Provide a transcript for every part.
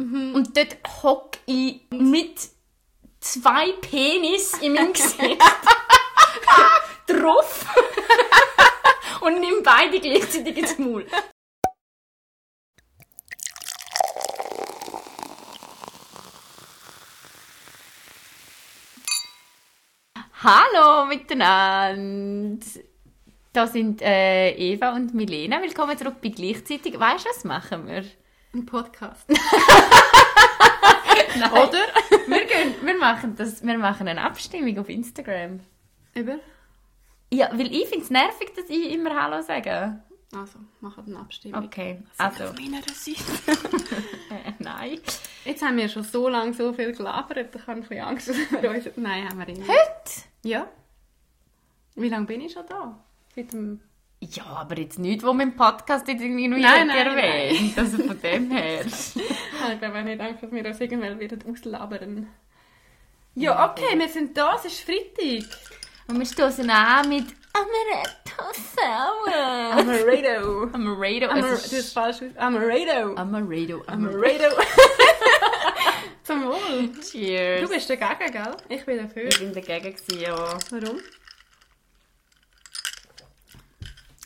Und dort hocke ich mit zwei Penis in meinem Gesicht drauf und nimm beide gleichzeitig ins Maul. Hallo miteinander! Da sind äh, Eva und Milena. Willkommen zurück bei gleichzeitig. Weißt du, was machen wir? Ein Podcast. Nein. Oder? wir, gehen, wir, machen das, wir machen eine Abstimmung auf Instagram. Über? Ja, weil ich finde es nervig, dass ich immer Hallo sage. Also, machen eine Abstimmung. Okay, Also. also. Auf meiner Seite. Äh, nein. Jetzt haben wir schon so lange so viel gelabert, ich habe ein bisschen Angst, dass wir uns... Nein, haben wir nicht. Heute? Ja. Wie lange bin ich schon da? Seit dem... Ja, aber jetzt nicht, wo mein Podcast jetzt irgendwie noch Nein, nein, erwähnt. Also von dem her. Ich glaube auch nicht Angst, dass wir uns irgendwann wieder auslabern. Ja, okay, wir sind da, es ist Freitag. Und wir stoßen an mit Amaretto Sour. Amaretto. Amaretto. Amar es du hast ist falsch aus- Amaretto. Amaretto. Amaretto. Zum Wohl. Cheers. Du bist dagegen, gell? Ich bin dafür. Ich bin dagegen ja. Warum?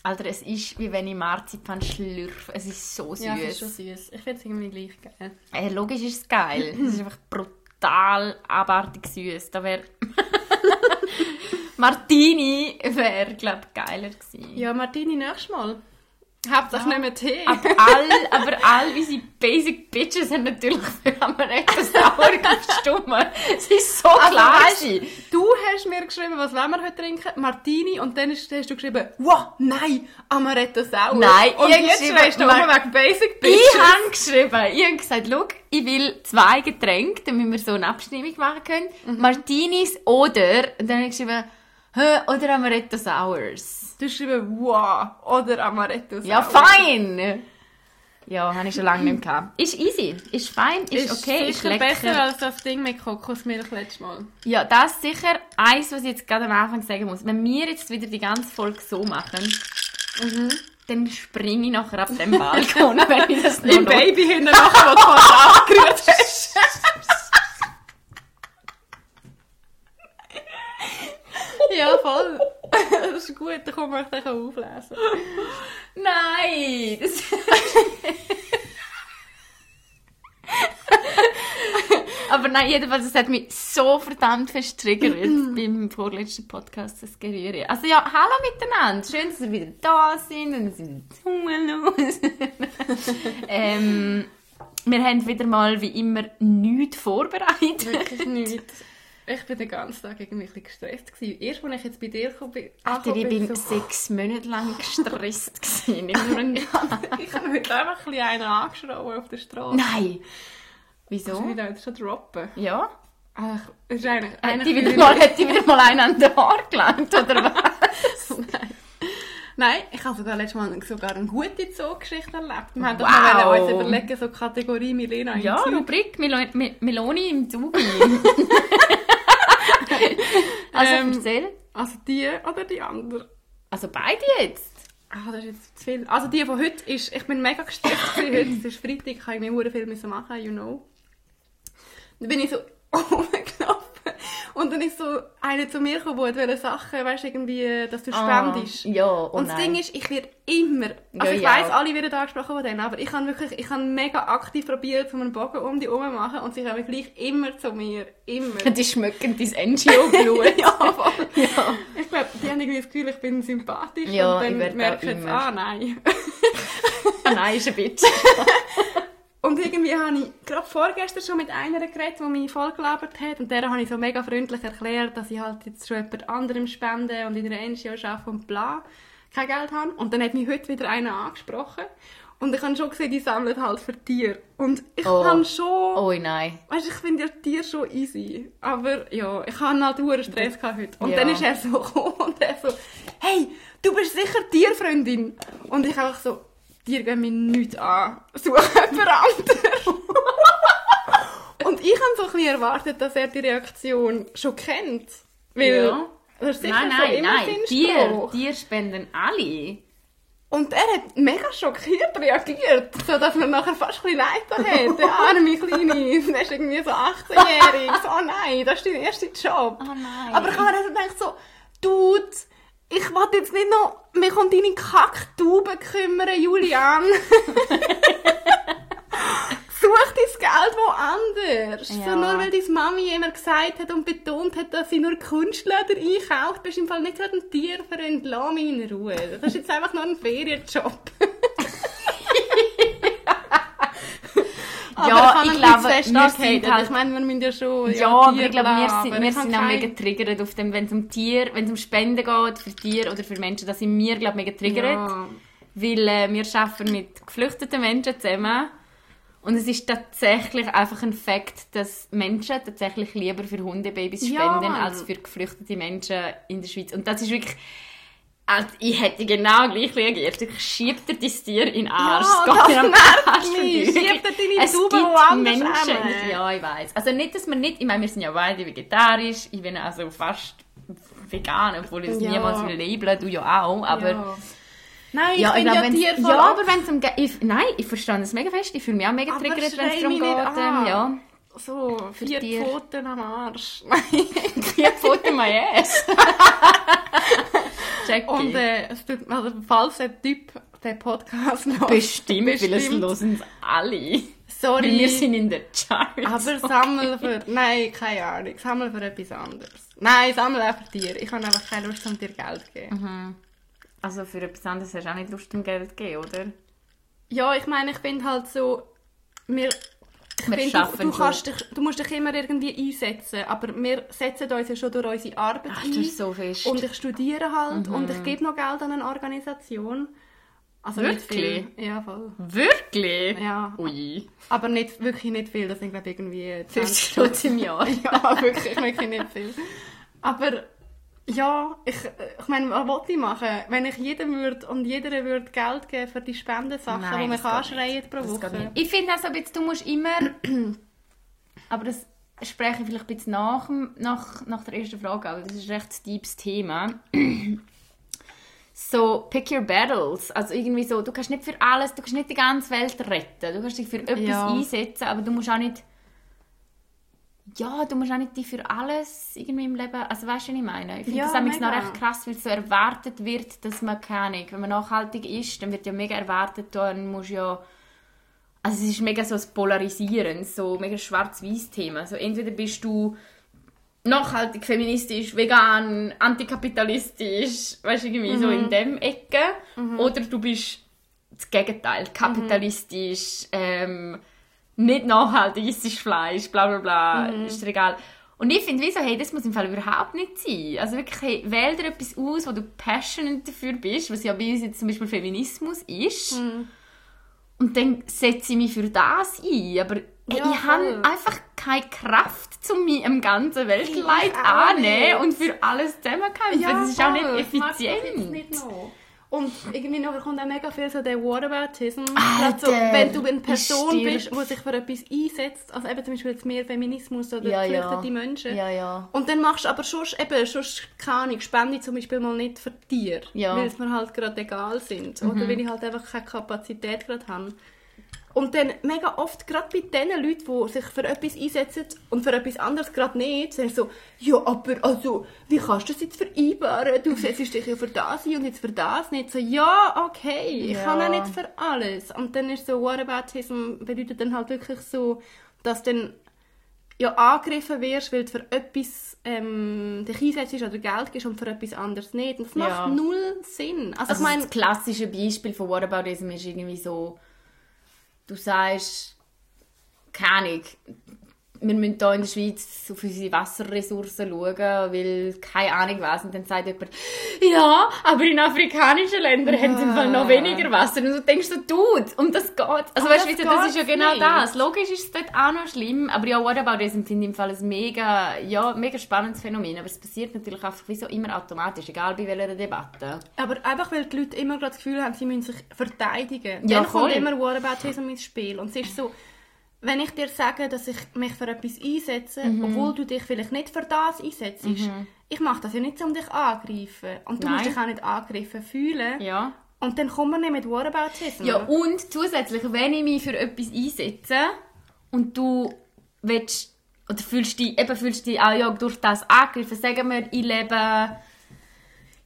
Alter, es ist wie wenn ich Marzipan schlürfe. Es ist so süß. Ja, es ist schon süß. Ich finde es irgendwie gleich geil. Äh, logisch ist es geil. es ist einfach brutal abartig süß. Da wäre Martini wäre glaube ich geiler gewesen. Ja, Martini, nächstes Mal. Hauptsache Ja. nicht mehr Tee. Aber all, aber all unsere Basic Bitches haben natürlich für Amaretto Sour gestimmt. Es ist so Also, klar. weißt. Du hast mir geschrieben, was wollen wir heute trinken? Martini. Und dann hast du geschrieben, wow, nein, Amaretto Sauer. Nein, und ich jetzt schreibst du immer wegen Basic Bitches. Ich habe geschrieben, ich habe gesagt, schau, ich will zwei Getränke, damit wir so eine Abstimmung machen können. Mhm. Martinis oder, und dann habe ich geschrieben, oder Amaretto Sours. Du hast geschrieben, wow, oder Amaretto. Ja, fein! Ja, habe ich schon lange nicht mehr gehabt. Ist easy, ist fein, ist, Ist okay, ist sicher lecker. besser als das Ding mit Kokosmilch letztes Mal. Ja, das ist sicher eins, was ich jetzt gerade am Anfang sagen muss. Wenn wir jetzt wieder die ganze Folge so machen, Mhm. dann springe ich nachher ab dem Balkon, wenn ich das noch Im Baby hinten nachher, was du angerührt hast. ja, voll. Das ist gut, dann kann man auch auflesen. Nein! Das Aber nein, jedenfalls, es hat mich so verdammt verstriggert beim vorletzten Podcast, das Gerühre. Also ja, hallo miteinander. Schön, dass ihr wieder da sind und sind los. ähm, wir haben wieder mal, wie immer, nichts vorbereitet. Wirklich nichts. Ich bin den ganzen Tag irgendwie ein bisschen gestresst. Gewesen. Erst, als ich jetzt bei dir gekommen bin, Alter, ich bin so, sechs Monate lang gestresst. gewesen. Nicht nur ein- ich habe mir einfach ein bisschen einen angeschraubt auf der Straße. Nein! Kannst du Wieso? jetzt schon droppen? Ja? Ach, ist eigentlich... Hat die wieder mal, hat die wieder mal einen an den Haar gelangt, oder was? Nein. Nein, ich habe sogar letztes Mal sogar eine gute Zoogeschichte erlebt. Wir haben doch Wow. mal uns überlegen, so Kategorie Milena im Ja, Zug. Rubrik Melo Me Meloni im Zug. Also, Ähm, erzähl. Also die oder die andere? Also beide jetzt? Ah, das ist jetzt zu viel. Also die von heute ist... Ich bin mega gestresst heute. Es ist Freitag, ich habe irgendwie sehr viel machen, you know. Dann bin ich so rumgelaufen. Und dann ist so einer zu mir gekommen, wollte Sachen, weißt du, irgendwie, dass du spendest. Ah, ja, oh Und das nein. Ding ist, ich werde immer, also Ja, ich ja. weiss, alle werden angesprochen von denen, aber ich habe wirklich, ich habe mega aktiv probiert, um einen Bogen um die herum zu machen und sie kommen gleich immer zu mir. Immer. Die schmecken dein NGO-Blut. ja, voll. ja. Ich glaube, die haben irgendwie das Gefühl, ich bin sympathisch Ja, und dann merken sie, ah nein. Ah, nein, ist ein Bitch. Und irgendwie habe ich gerade vorgestern schon mit einer geredet, die mich voll gelabert hat. Und der habe ich so mega freundlich erklärt, dass ich halt jetzt schon jemand anderem spende und in einer NGO arbeite und bla, kein Geld habe. Und dann hat mich heute wieder einer angesprochen. Und ich habe schon gesehen, die sammeln halt für Tiere. Und ich Oh. habe schon... Oh nein. Weißt du, ich finde ja Tiere schon easy. Aber ja, ich hatte halt hohen Stress gehabt heute. Und Ja. dann ist er so gekommen und er so, hey, du bist sicher Tierfreundin. Und ich einfach so, Tiere gehen mich nichts an. Such jemand anderes. und ich habe so ein bisschen erwartet, dass er die Reaktion schon kennt. Weil Ja. das ist sicher Nein, so nein, immer nein. Spruch. Tier spenden alle. Und er hat mega schockiert reagiert, so dass man nachher fast ein bisschen Leid hat. Der arme Kleine, der ist irgendwie so 18-jährig. So, oh nein, das ist dein erster Job. Oh nein. Aber ich habe gedacht so, Dude, ich will jetzt nicht noch mich um deine Kacktauben kümmern, Julian. Such dein Geld woanders. Ja. So, nur weil deine Mami immer gesagt hat und betont hat, dass sie nur Kunstleder einkauft, bist du im Fall nicht gerade ein Tierfreund. Lass mich in Ruhe. Das ist jetzt einfach nur ein Ferienjob. Aber Ja, ich man glaube, wir sind halt- Ich meine, wir müssen ja schon... Ja, aber Tier ich glaube, wir sind, aber wir ich sind auch kein- mega getriggert auf dem, wenn es um Tier, wenn es um Spenden geht, für Tiere oder für Menschen, da sind wir, glaube ich, mega getriggert. Ja. Weil äh, wir arbeiten mit geflüchteten Menschen zusammen. Und es ist tatsächlich einfach ein Fakt, dass Menschen tatsächlich lieber für Hundebabys Ja, spenden, Mann. als für geflüchtete Menschen in der Schweiz. Und das ist wirklich... Also ich hätte genau gleich reagiert. Ich schieb dir dein Tier in den Arsch. Ja, das am nervt mich. vorbei. Schieb dir deine gibt woanders Menschen... hin. Ja, ich weiß. Also nicht, dass man nicht... Ich meine, wir sind ja beide vegetarisch. Ich bin also fast vegan, obwohl ich es Ja. niemals will labeln. Du ja auch. Aber... Ja. Nein, ich Ja, finde glaub, ja wenn's- Tier voll ja, ab- aber wenn es um... Ich, nein, ich verstehe das mega fest. Ich fühle mich auch mega triggert, wenn es darum geht. Ähm, an. ja. So, vier Tier. Pfoten am Arsch. Nein. Vier Pfoten my ass. Jackie. Und äh, also, falls der Typ den Podcast hört, bestimmt, weil es bestimmt. hören es alle. Sorry. Weil wir sind in der Charts. aber sammel für... Nein, keine Ahnung. Sammel für etwas anderes. Nein, sammel auch für dir. Ich habe einfach keine Lust, um dir Geld zu geben. Also für etwas anderes hast du auch nicht Lust, um Geld zu geben, oder? Ja, ich meine, ich finde halt so... Wir, Wir du, du, kannst dich, du musst dich immer irgendwie einsetzen, aber wir setzen uns ja schon durch unsere Arbeit Ach, ein. so. Und ich studiere halt und Mhm. ich gebe noch Geld an eine Organisation. Also Wirklich? nicht viel. Ja, voll. Wirklich? Ja. Ui. Aber nicht, wirklich nicht viel. Das sind glaube ich irgendwie 50 20 Stutz im Jahr. Ja, wirklich, wirklich nicht viel. Aber ja, ich, ich meine, was wollte ich machen? Wenn ich jedem würde und jeder würde Geld geben für die Spendensachen, Nein, die man anschreien pro Das Woche. Ich finde also, jetzt, du musst immer... aber das spreche ich vielleicht ein bisschen nach, nach, nach der ersten Frage, aber das ist ein recht deepes Thema. so, pick your battles. Also irgendwie so, du kannst nicht für alles, du kannst nicht die ganze Welt retten. Du kannst dich für etwas Ja. einsetzen, aber du musst auch nicht... Ja, du musst auch nicht dich für alles irgendwie im Leben... Also weißt du, was ich meine? Ich finde Ja, das nämlich noch recht krass, weil so erwartet wird, dass man keine Ahnung, wenn man nachhaltig ist, dann wird ja mega erwartet, dann musst du ja also es ist mega so ein Polarisieren, so mega schwarz-weiß Thema. So entweder bist du nachhaltig, feministisch, vegan, antikapitalistisch, weißt du, irgendwie so in dem Ecke, oder du bist das Gegenteil, kapitalistisch, ähm, nicht nachhaltig, isst Fleisch, bla bla bla, ist dir egal. Und ich finde, wieso, hey, das muss im Fall überhaupt nicht sein. Also wirklich, hey, wähl dir etwas aus, wo du passionate dafür bist, was ja bei uns jetzt zum Beispiel Feminismus ist. Und dann setze ich mich für das ein. Aber hey, Ja, ich habe voll. einfach keine Kraft, um mich im ganzen Weltleid anzunehmen nicht. und für alles zusammenkämpfen. das ist auch nicht voll. Ich mag das jetzt effizient. Und irgendwie noch kommt auch mega viel so der Whataboutism. Gerade so, wenn du eine Person bist, die sich für etwas einsetzt, also eben zum Beispiel jetzt mehr Feminismus oder Ja, ja. geflüchtete Menschen. Ja, ja. Und dann machst du aber schon, eben, schon keine Ahnung, spende zum Beispiel mal nicht für Tiere, Ja. weil es mir halt gerade egal sind. Oder weil ich halt einfach keine Kapazität gerade habe. Und dann mega oft, gerade bei den Leuten, die sich für etwas einsetzen und für etwas anderes gerade nicht, sagen so, ja, aber also, wie kannst du das jetzt vereinbaren? Du setzt dich ja für das ein und jetzt für das nicht. So, ja, okay, ich Ja. kann auch nicht für alles. Und dann ist so, Whataboutism bedeutet dann halt wirklich so, dass dann ja angegriffen wirst, weil du für etwas ähm, dich einsetzt oder Geld gibst und für etwas anderes nicht. Und das macht Ja. null Sinn. Also, Also ich meine, das klassische Beispiel von Whataboutism ist irgendwie so, du sagst, keine Ahnung, wir müssen hier in der Schweiz auf unsere Wasserressourcen schauen, weil keine Ahnung was. Und dann sagt jemand, ja, aber in afrikanischen Ländern haben sie im Fall noch weniger Wasser. Und du denkst so, Dude, und das geht. Also weißt du, das das ist ja genau nicht. das. Logisch ist es dort auch noch schlimm, aber ja, Whataboutism finde ich im Fall ein mega, ja, mega spannendes Phänomen. Aber es passiert natürlich einfach wie so immer automatisch, egal bei welcher Debatte. aber einfach, weil die Leute immer gerade das Gefühl haben, sie müssen sich verteidigen. Ja, Dann kommt voll. immer Whataboutism ins Spiel. Und es ist so, wenn ich dir sage, dass ich mich für etwas einsetze, Mhm. obwohl du dich vielleicht nicht für das einsetzt, ich mache das ja nicht, um dich angreifen. Und du musst Nein. dich auch nicht angegriffen fühlen. Ja. Und dann kommt man nicht mit Whataboutism. Ja, oder? und zusätzlich, wenn ich mich für etwas einsetze und du willst, oder fühlst dich, eben fühlst dich auch ja, durch das angegriffen, sagen wir, ich lebe,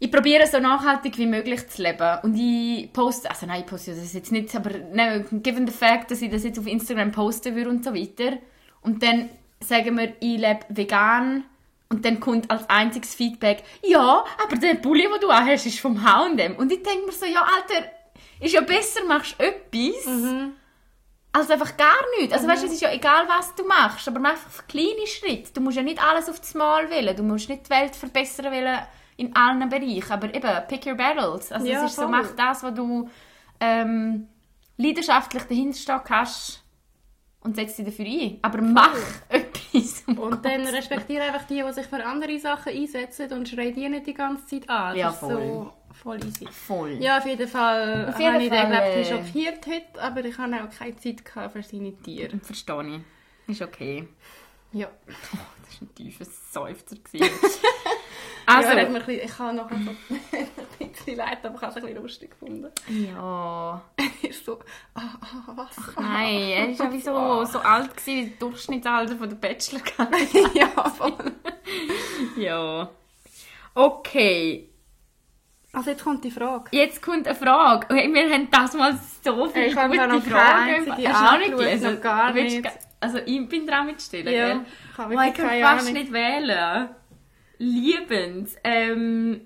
ich probiere so nachhaltig wie möglich zu leben und ich poste, also nein, ich poste das jetzt nicht, aber ne, given the fact, dass ich das jetzt auf Instagram posten würde und so weiter und dann sagen wir, ich lebe vegan und dann kommt als einziges Feedback, ja, aber der Pulli, den du hast, ist vom H&M. Und ich denke mir so, ja, Alter, ist ja besser, machst du etwas, als einfach gar nichts. Also weißt du, es ist ja egal, was du machst, aber mach einfach kleine Schritte. Du musst ja nicht alles auf das Mal wählen, du musst nicht die Welt verbessern wollen in allen Bereichen, aber eben, pick your battles. Also Ja, es ist so, voll. mach das, was du ähm, leidenschaftlich dahinter hast und setz dich dafür ein. Aber mach etwas. um Und dann Gottes respektiere einfach die, die sich für andere Sachen einsetzen und schreien die nicht die ganze Zeit an. Das Ja, voll. so voll easy. Voll. Ja, auf jeden Fall Auf jeden habe ich den, Fall, glaub, ich, äh, schockiert heute, aber ich habe auch keine Zeit für seine Tiere. Verstehe ich. Ist okay. Ja. Das war ein tiefer Seufzer. also, ja, mir bisschen, ich habe noch ein bisschen leid, aber ich habe es ein bisschen lustig gefunden. ja. Er ist so, ah, ah, was? Nein, er war ja wie so, so alt, gewesen, wie das Durchschnittsalter von der bachelor ja, voll. Ja. Okay, Also jetzt kommt die Frage. jetzt kommt eine Frage. Wir haben das mal so viele Ich habe gute noch keine Fragen. Hast du noch gelesen? noch gar nicht. Also ich bin dran mitstellen, Ja, gell? ich habe Oh, ich kann fast nicht wählen. Liebend. Ähm...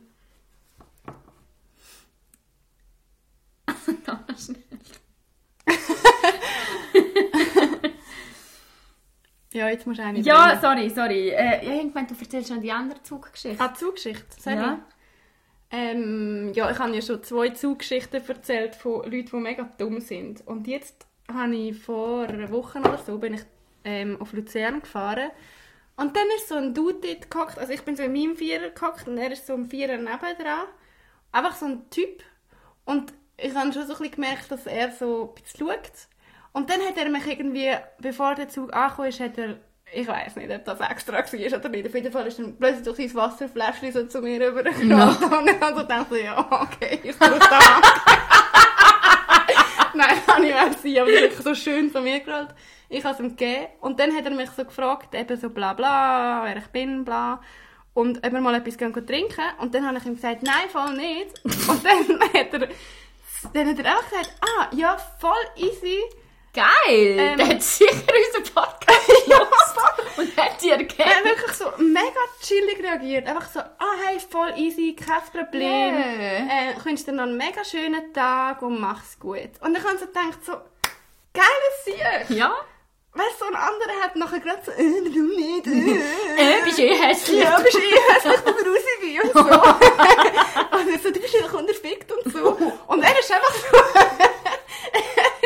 Ja, jetzt musst du eine Ja, bringen. sorry, sorry. Äh, ich habe gemeint, du erzählst schon die andere Zuggeschichte. Ah, Zugeschichte, sorry. Ja. Ähm, ja, ich habe ja schon zwei Zuggeschichten erzählt von Leuten, die mega dumm sind. Und jetzt habe ich vor einer Woche oder so bin ich ähm, auf Luzern gefahren. Und dann ist so ein Dude dort gehockt. Also ich bin so in meinem Vierer gehockt und er ist so im Vierer nebendran. Einfach so ein Typ. Und ich habe schon so ein bisschen gemerkt, dass er so ein bisschen schaut. Und dann hat er mich irgendwie, bevor der Zug angekommen ist, hat er, ich weiß nicht, ob das extra war oder nicht. Auf jeden Fall ist dann plötzlich durch sein Wasserfläschchen so zu mir rübergerannt. Und ich habe so gedacht, ja, okay, ich bin da. Nein, kann ich nicht sein, aber er wirklich so schön zu mir gerollt. Ich habe es ihm gegeben. Und dann hat er mich so gefragt, eben so bla bla, wer ich bin, bla. Und ob wir mal etwas gehen trinken. Und dann habe ich ihm gesagt, nein, voll nicht. Und dann hat er, dann hat er auch gesagt, ah, ja, voll easy. Geil! Ähm, der hat sicher unseren Podcast gehört und hat dir Er hat erkannt. wirklich so mega chillig reagiert. Einfach so, ah, hey, voll easy, kein Problem. Yeah. Äh, wünsche dir noch einen mega schönen Tag und mach's gut. Und ich habe so gedacht, so, geiles Sieg. Ja? Weißt so ein anderer hat nachher gerade so, äh, warum nicht? Äh, Äh, bist eh hässlich? ja, bist eh hässlich, du grusig und so. und ich so, du bist einfach unterfickt und so. Und er ist einfach so,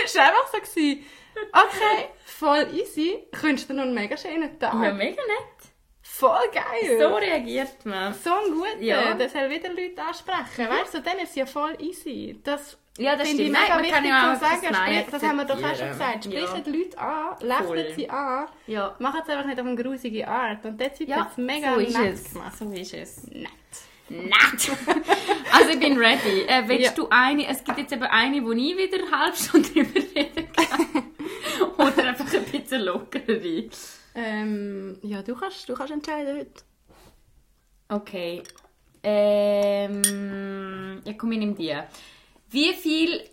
ist einfach so gewesen, okay, voll easy, ich wünsche dir noch einen mega schönen Tag. Ja, mega nett. Voll geil. So reagiert man. So ein guter, Ja. der soll wieder Leute ansprechen. Weißt du, dann ist es ja voll easy. Das Ja, das finde ich stimmt. mega Nein, man kann wichtig ja zu auch sagen. Sprich, das haben wir doch auch schon gesagt. Sprechen die Leute an, Voll. lächeln sie an. Ja. Machen es einfach nicht auf eine grusige Art. Und der Typ Ja, es mega so ist nett es. gemacht. So ist es. Nett. Nett! also ich bin ready. Äh, willst Ja. du eine, es gibt jetzt eben eine, wo ich wieder eine halbe Stunde drüber reden kann. Oder einfach ein bisschen lockerer. Ähm, ja, du kannst, du kannst entscheiden heute. Okay. Ähm, ja, komm, ich nehme die. Wie viele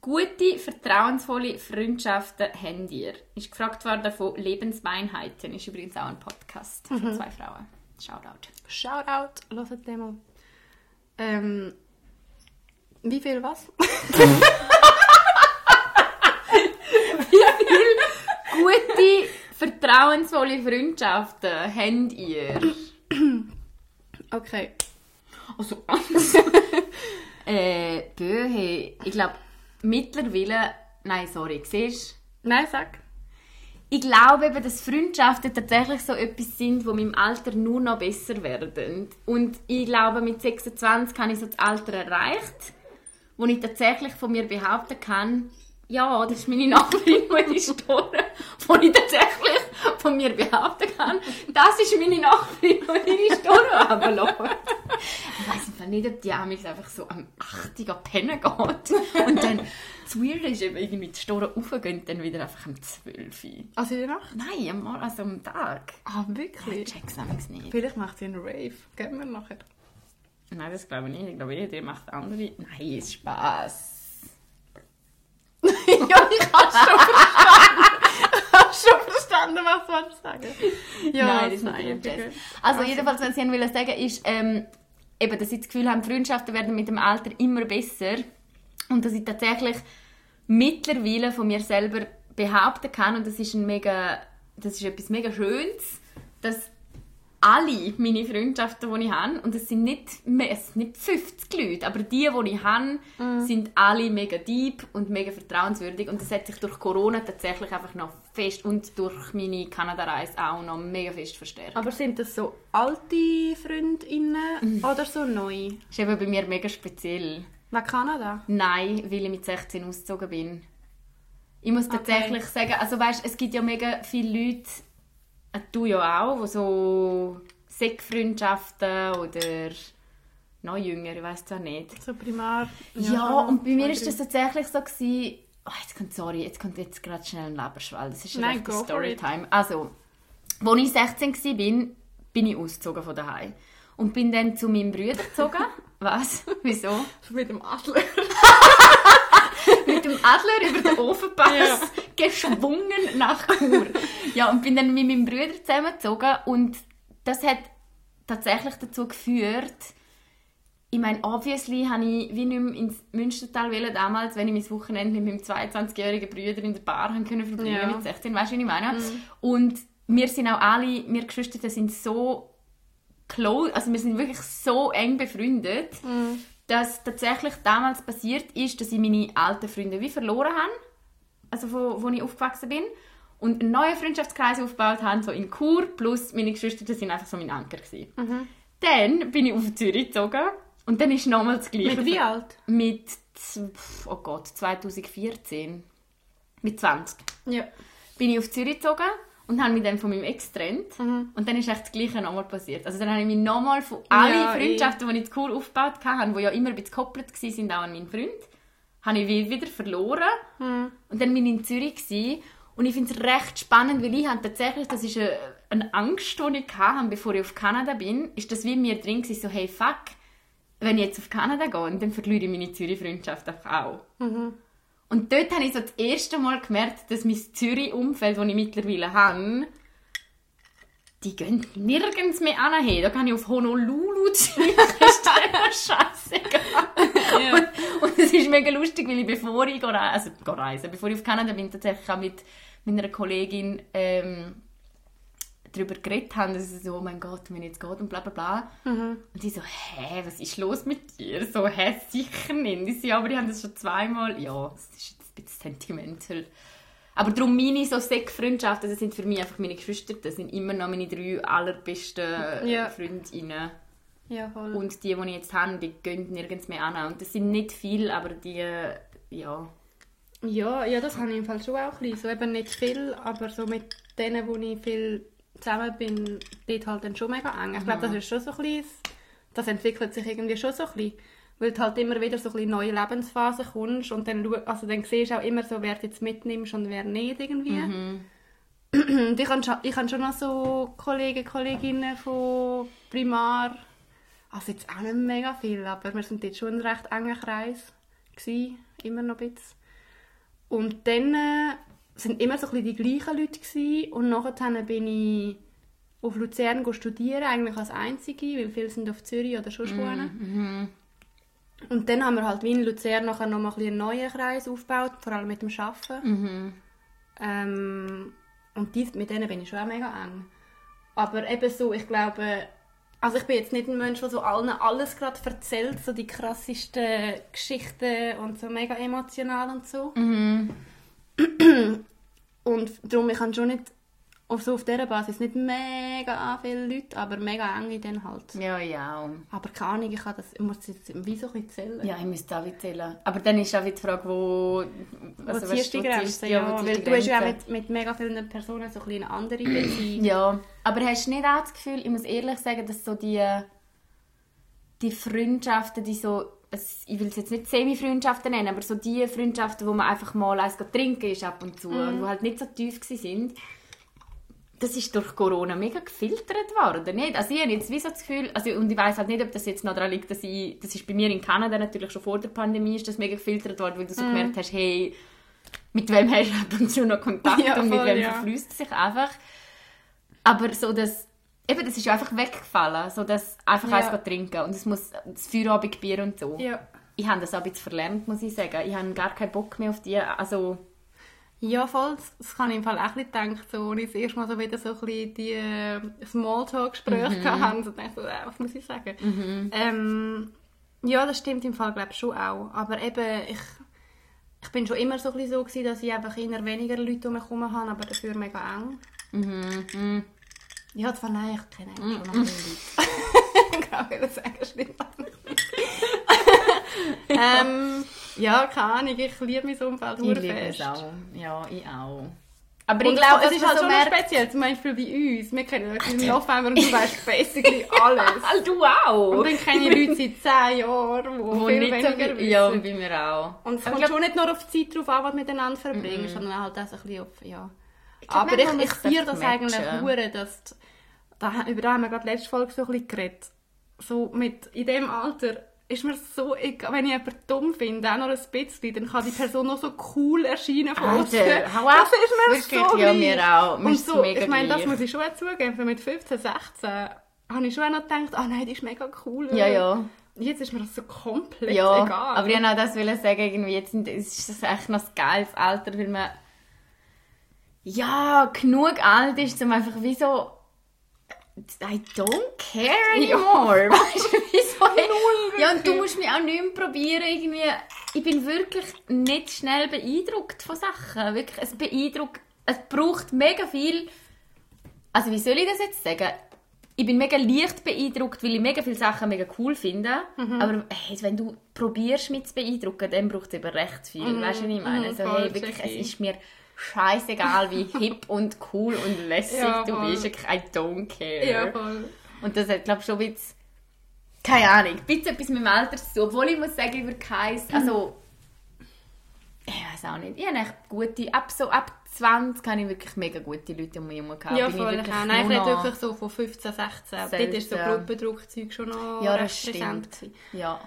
gute, vertrauensvolle Freundschaften habt ihr? Ist gefragt worden von Lebensweinheiten. Ist übrigens auch ein Podcast von zwei Frauen. Shoutout. Shoutout, hört den mal. Ähm, wie viel was? Gute, vertrauensvolle Freundschaften habt ihr? Okay. Also, äh, Böhe, ich glaube, mittlerweile, nein, sorry, siehst Nein, sag. Ich glaube eben, dass Freundschaften tatsächlich so etwas sind, wo dem Alter nur noch besser werden. Und ich glaube, mit 26 habe ich so das Alter erreicht, wo ich tatsächlich von mir behaupten kann, ja, das ist meine Nachbarin, die ist gestorben, wo ich tatsächlich von mir behaupten kann, das ist meine Nachbarin, die ihre Store runterläuft. Ich weiss nicht, ob die Amis einfach so am 8 Uhr pennen geht. Und dann, das Weird ist eben irgendwie, die Storen raufgehen, dann wieder einfach um 12 Uhr. Also in der Nacht? Nein, am, Morgen, also am Tag. Ah, Ich wirklich? check's nämlich nicht. Vielleicht macht sie einen Rave. Gehen wir nachher. Nein, das glaube ich nicht. Ich glaube, jeder macht andere. Nein, ist Spaß. ja, ich habe schon verstanden. Ich habe schon verstanden, was du sagen. Ja, Nein, das ist nicht. Jazz. Also, jedenfalls, was ich will sagen ist, ähm, eben, dass ich das Gefühl habe, Freundschaften werden mit dem Alter immer besser. Und dass ich tatsächlich mittlerweile von mir selber behaupten kann, und das ist, ein mega, das ist etwas mega Schönes, dass alle meine Freundschaften, die ich habe, und es sind nicht, mehr, es sind nicht 50 Leute, aber die, die ich habe, sind alle mega deep und mega vertrauenswürdig. Und das hat sich durch Corona tatsächlich einfach noch fest und durch meine Kanada-Reise auch noch mega fest verstärkt. Aber sind das so alte Freundinnen Mhm. oder so neu? Das ist eben bei mir mega speziell. Wegen Kanada? Nein, weil ich mit 16 ausgezogen bin. Ich muss tatsächlich sagen, also weißt, es gibt ja mega viele Leute, äh, du ja auch, die so Sektfreundschaften oder noch jünger, ich weiß zwar nicht. So primar? Ja, und bei mir ist das tatsächlich so gewesen, oh, jetzt kommt, sorry, jetzt kommt jetzt gerade schnell ein Leberschwall, das ist Nein, for Storytime. Also, als ich 16 war, bin, bin ich ausgezogen von daheim und bin dann zu meinem Bruder gezogen. Was? Wieso? So mit dem Adler. mit dem Adler über den Ofenpass Ja. geschwungen nach Chur. Ja, und bin dann mit meinem Bruder zusammengezogen und das hat tatsächlich dazu geführt, ich meine, obviously habe ich wie nicht mehr ins Münstertal wählen damals, wenn ich mein Wochenende mit meinem 22-jährigen Bruder in der Bar haben können verbringen Ja. mit 16, weißt du, wie ich meine? Und wir sind auch alle, wir Geschwister sind so close, also wir sind wirklich so eng befreundet, dass tatsächlich damals passiert ist, dass ich meine alten Freunde wie verloren habe, also wo, wo ich aufgewachsen bin, und einen neuen Freundschaftskreis aufgebaut habe, so in Chur, plus meine Geschwister das sind einfach so mein Anker gewesen. Dann bin ich auf Zürich gezogen und dann ist nochmal das Gleiche. Mit wie alt? Mit, oh Gott, 2014. Mit 20 Ja. bin ich auf Zürich gezogen und habe mich dann von meinem Ex getrennt. Mhm. Und dann ist echt das Gleiche nochmal passiert. Also dann habe ich mich nochmal von allen Ja, Freundschaften, die ich zu cool aufgebaut hatte, die ja immer ein bisschen gekoppelt waren, auch an meinen Freund, habe ich wie- wieder verloren. Mhm. Und dann bin ich in Zürich gewesen. und ich finde es recht spannend, weil ich habe tatsächlich, das ist eine, eine Angst, die ich hatte, bevor ich auf Kanada bin, ist das wie mir drin gewesen, so hey fuck, wenn ich jetzt auf Kanada gehe, dann verliere ich meine Zürich-Freundschaft auch. Und dort habe ich so das erste Mal gemerkt, dass mein Zürich-Umfeld, das ich mittlerweile habe, die gehen nirgends mehr an. Da kann ich auf Honolulu ziehen, das ist scheißegal. Und, und es ist mega lustig, weil ich bevor ich, gehe, also bevor ich auf Kanada bin, tatsächlich auch mit meiner Kollegin ähm, darüber geredet haben, dass sie so, oh mein Gott, wenn jetzt geht und bla bla bla. Und die so, hä, was ist los mit dir? So, hä, sicher nicht. Die so, aber die haben das schon zweimal. Ja, das ist jetzt ein bisschen sentimental. Aber darum meine so Sek-Freundschaften, das sind für mich einfach meine Geschwister, das sind immer noch meine drei allerbesten Ja. Freundinnen. Ja, voll. Und die, die ich jetzt habe, die gehen nirgends mehr an. Und das sind nicht viele, aber die, ja. Ja, ja, das habe ich im Fall schon auch ein bisschen. So eben nicht viel, aber so mit denen, wo ich viel zusammen bin, dort halt dann schon mega eng. Ich glaube, das ist schon so ein bisschen, das entwickelt sich irgendwie schon so ein bisschen. Weil du halt immer wieder so ein neue Lebensphasen kommst und dann, also dann siehst du auch immer so, wer du jetzt mitnimmst und wer nicht irgendwie. Und ich habe schon, schon noch so Kollegen, Kolleginnen von Primar, also jetzt auch nicht mega viel, aber wir sind dort schon ein recht enger Kreis gewesen, immer noch ein bisschen. Und dann äh, sind immer so ein bisschen die gleichen Leute gewesen. und nachher bin ich auf Luzern studieren, eigentlich als Einzige, weil viele sind auf Zürich oder schon mm, Und dann haben wir halt wie in Luzern nachher noch mal ein einen neuen Kreis aufgebaut, vor allem mit dem Arbeiten. Ähm, und die, mit denen bin ich schon auch mega eng. Aber eben so, ich glaube, also ich bin jetzt nicht ein Mensch, der so allen alles gerade erzählt, so die krassesten Geschichten und so mega emotional und so. Und darum, ich kann schon nicht auf, so auf dieser Basis nicht mega viele Leute, aber mega enge dann halt. Ja, ja. Aber keine Ahnung, ich, kann das, ich muss jetzt wie so ein zählen. Ja, ich müsste auch zählen. Aber dann ist auch wieder die Frage, wo... Wo also, ziehst du die wo Grenze? Ja, wo ziehst weil du hast ja auch mit, mit mega vielen Personen so ein eine andere Beziehung. Ja, aber hast du nicht auch das Gefühl, ich muss ehrlich sagen, dass so die, die Freundschaften, die so, es- ich will es jetzt nicht Semi-Freundschaften nennen, aber so die Freundschaften, wo man einfach mal eins trinken ist ab und zu und wo halt nicht so tief sind, das ist durch Corona mega gefiltert worden, nicht? Also ich habe jetzt wie so das Gefühl, also, und ich weiß halt nicht, ob das jetzt noch daran liegt, dass ich, das ist bei mir in Kanada natürlich schon vor der Pandemie, ist das mega gefiltert worden, weil du so gemerkt hast, hey, mit wem hast du ab und zu noch Kontakt Ja, und mit voll, wem ja. verfließt es sich einfach. Aber so das, eben, das ist ja einfach weggefallen, so das einfach Ja. eins trinken und es muss das Feierabendbier und so. Ja. Ich habe das auch ein bisschen verlernt, muss ich sagen. Ich habe gar keinen Bock mehr auf die, also Ja, voll. Das, kann ich im Fall auch bisschen denken. So, als ich das erste Mal so wieder so ein bisschen die äh, Smalltalk-Gespräche Mhm. hatte, so dachte ich so, äh, was muss ich sagen? Ähm, ja, das stimmt im Fall, glaube ich, schon auch. Aber eben, ich, ich bin schon immer so ein bisschen so gewesen, dass ich einfach eher weniger Leute um mich herum habe, aber dafür mega eng. mhm, Ja, zwar nein, ich kenne eigentlich schon noch bisschen Leute. ich kann auch sagen, stimmt ähm, Ja, keine Ahnung, ich liebe mein Umfeld ich liebe es auch. Ja, ich auch. Aber Und ich glaube, es ist halt so merkt, speziell, zum Beispiel bei uns. Wir kennen uns im November und du weißt basically alles. Ah, du auch. Und dann kenne ich Leute seit 10 Jahren, die Wo viel nicht so weniger viel, wissen. ja, bei mir auch. Und es kommt ich schon nicht nur auf die Zeit drauf an, was du miteinander verbringst, sondern halt auch so ein bisschen auf, ja. Glaub, Aber ich, ich feiere das eigentlich hure, dass, die- da, über das haben wir gerade letzte Folge so ein bisschen geredet. So mit, in dem Alter ist mir so egal, wenn ich jemanden dumm finde, auch noch ein bisschen, dann kann die Person noch so cool erscheinen von außen. Das ist mir Wirklich, so ja, mir auch. Mir Und so, ich meine, das muss ich schon zugeben, so mit 15, 16 habe ich schon auch noch gedacht, ah nein, die ist mega cool. Ja, ja. Jetzt ist mir das so komplett Ja, egal. aber ich wollte auch das sagen, irgendwie jetzt ist das echt noch das geiles Alter, weil man ja, genug alt ist, um einfach wie so I don't care anymore. Weißt du, wieso? Ja, und du musst mich auch nicht mehr probieren, irgendwie. Ich bin wirklich nicht schnell beeindruckt von Sachen. Wirklich, es beeindruckt, es braucht mega viel. Also, wie soll ich das jetzt sagen? Ich bin mega leicht beeindruckt, weil ich mega viele Sachen mega cool finde. Aber hey, wenn du probierst, mich zu beeindrucken, dann braucht es eben recht viel. Weißt du, was ich meine? Mhm, so, voll, hey, wirklich, es ist mir scheißegal, wie hip und cool und lässig Ja, du bist. I don't care. Ja, voll. Und das hat, glaube ich, schon ein bisschen, keine Ahnung, ein bisschen etwas mit dem Alter zu tun. Obwohl ich muss sagen, über keins, also, ich weiß auch nicht, ich habe echt gute, ab so, ab 20 habe ich wirklich mega gute Leute um mich herum gehabt. Ja, ich voll. Ich Nein, ich rede wirklich so von 15, 16. Dort ist so Selten. Gruppendruckzeug schon noch Ja, das stimmt. Ja.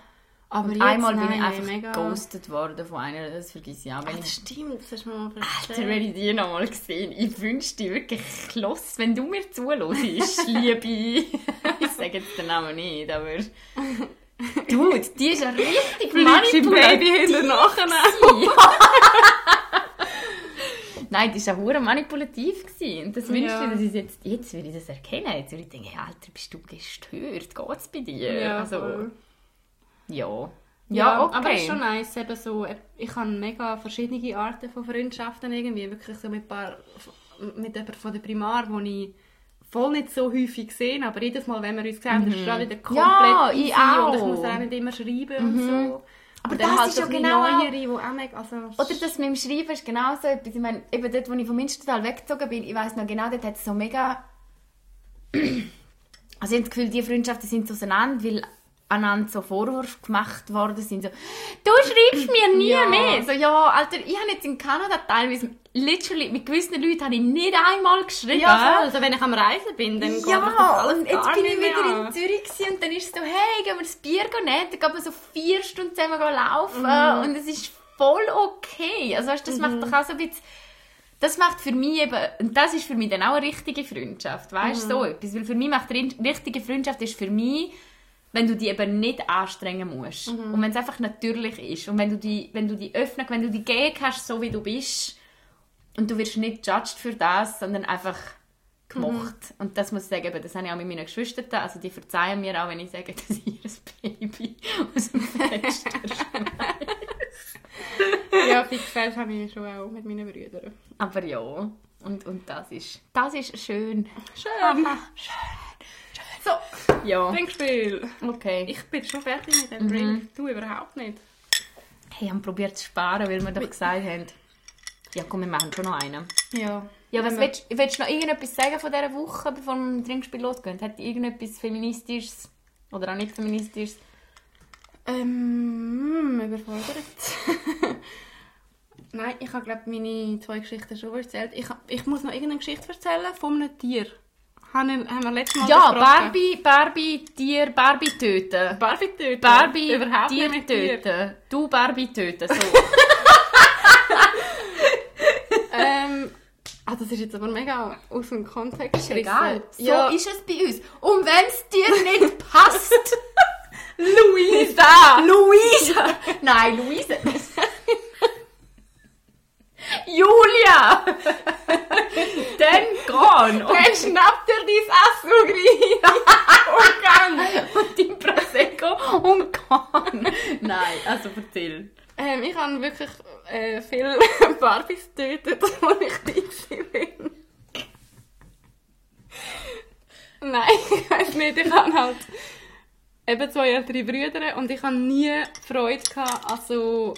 Aber Und einmal bin nein, ich nein, einfach mega... ghostet worden von einer, das vergesse ich auch. Ah, Wenn das ich, stimmt, das hast du mir mal Alter, erzählt. wenn ich die noch mal gesehen ich wünschte dir wirklich Schloss, wenn du mir zuhörst, liebe. ich sage jetzt den Namen nicht, aber... Dude, die ist ja richtig manipulativ. Baby hinten nachher. Nein, die war hure manipulativ. Gewesen. Und das wünschte Ja. ich, dass ich jetzt, jetzt würde ich das erkennen. Jetzt würde ich denken, Alter, bist du gestört? Geht's bei dir? Ja, also, voll. Ja. Ja, okay. aber es ist schon nice, eben so, ich habe mega verschiedene Arten von Freundschaften irgendwie, wirklich so mit ein paar, mit jemandem von der Primar, wo ich voll nicht so häufig sehe, aber jedes Mal, wenn wir uns sehen, ist es schon wieder komplett Mhm. Ja, ich auch. und ich muss auch nicht immer schreiben und so. Aber das halt ist ja genau auch- neuere, die auch mega, also... Oder das mit dem Schreiben ist genau so etwas. Ich meine, eben dort, wo ich vom Münstertal weggezogen bin, ich weiss noch genau, dort hat es so mega... Also ich habe das Gefühl, die Freundschaften sind so auseinander, weil einander so Vorwürfe gemacht worden sind. So, du schreibst mir nie Ja. mehr. So, ja, Alter, ich habe jetzt in Kanada teilweise, literally, mit gewissen Leuten habe ich nicht einmal geschrieben. ja. Also wenn ich am Reisen bin, dann geht mir das Ja, alles und jetzt bin ich wieder in Zürich und dann ist es so, hey, gehen wir das Bier nehmen, dann gehen wir so vier Stunden zusammen laufen Mhm. und es ist voll okay. Also weißt, das macht doch auch so ein bisschen, das macht für mich eben, und das ist für mich dann auch eine richtige Freundschaft, weißt du, so etwas, weil für mich macht ri- richtige Freundschaft ist für mich, wenn du die eben nicht anstrengen musst und wenn es einfach natürlich ist und wenn du die, wenn du die öffnen, wenn du die gehen kannst, so wie du bist und du wirst nicht judged für das, sondern einfach gemocht. Und das muss ich sagen, eben, das habe ich auch mit meinen Geschwistern, also die verzeihen mir auch, wenn ich sage, dass ich ihr Baby aus dem Fenster Ja, Fixfeld habe ich schon auch mit meinen Brüdern. Aber ja, und, und das ist, das ist schön. Schön. So, Ja, Trinkspiel. okay. Ich bin schon fertig mit Mhm. dem Drink. Du überhaupt nicht. Hey, haben probiert zu sparen, weil wir doch gesagt haben, ja komm, wir machen schon noch einen. Ja. Ja, was willst, willst du noch irgendetwas sagen von dieser Woche, bevor wir im Trinkspiel losgehen? Hat irgendetwas Feministisches Oder auch nicht feministisch? Ähm, überfordert. Nein, ich habe glaube meine zwei Geschichten schon erzählt. Ich, ich muss noch irgendeine Geschichte erzählen von einem Tier. Haben, wir letztes Mal Ja. Barbie, Barbie, Tier, Barbie töten. Barbie töten. Barbie, Überhaupt Tier nicht Tier. töten. Du Barbie töten. So. Ähm, ah, das ist jetzt aber mega aus dem Kontext gerissen. Egal. So Ja, ist es bei uns. Und wenn es dir nicht passt, Luisa! Luisa! Nein, Luisa. Julia! Dann gehen. Und, Dann schnappt er dein Essen und gang! und dein Prosecco und gehen. Nein, also erzähl. Ähm, ich habe wirklich äh, viele Barbies getötet, als ich klein war. Nein, ich weiß nicht. Ich habe halt eben zwei ältere Brüder und ich habe nie Freude gehabt an so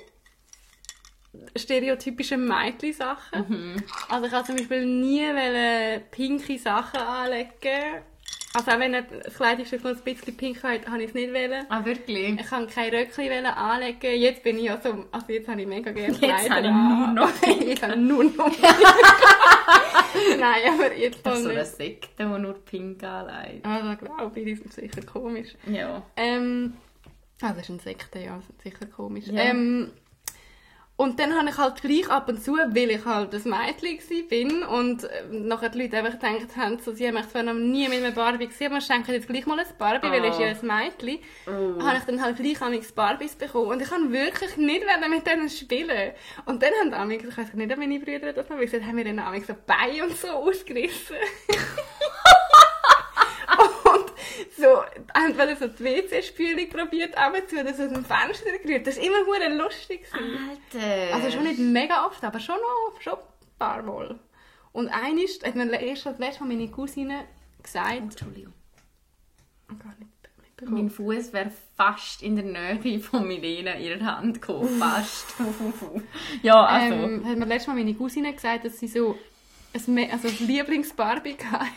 stereotypischen Mädchen-Sachen. Also ich habe zum Beispiel nie pinke Sachen anlegen. Also auch wenn das Kleidungsstück noch ein bisschen pink hat, habe ich es nicht wollen. Ah, wirklich? Ich kann kein wollen anlegen. Jetzt bin ich ja so, also jetzt habe ich mega gerne Jetzt Kleider habe ich nur noch Jetzt habe ich nur noch Nein, aber jetzt Das voll ist so eine. Sekte, die nur pink anlegt. Also glaube ich, die sind sicher komisch. Ja. Ähm, ah, das ist ein Sekte, ja, das ist sicher komisch. Ja. Ähm, und dann habe ich halt gleich ab und zu, weil ich halt ein Mädchen bin und äh, nachher die Leute einfach gedacht haben, so, sie haben mich zwar noch nie mit einer Barbie gesehen, aber schenken jetzt gleich mal ein Barbie, weil es ist ja ein Mädchen. Oh. habe ich dann halt gleich amigs Barbies bekommen und ich kann wirklich nicht wollen mit denen spielen. Und dann haben amigs, ich weiß nicht, ob meine Brüder das noch wissen, haben mir dann amigs so Beine und so ausgerissen. so, haben wir so die WC-Spülung probiert, zu, dass aus dem Fenster gerührt. Das war immer hure lustig. Alter. Also schon nicht mega oft, aber schon noch, schon ein paar Mal. Und eines hat mir erst das letzte Mal meine Cousine gesagt, Entschuldigung. gar nicht Mein mitbekommen. Fuß wäre fast in der Nähe von Milena ihrer Hand gekommen. Fast. ja, also. Ähm, hat mir letztes Mal meine Cousine gesagt, dass sie so ein, also ein Lieblings-Barbie hatte.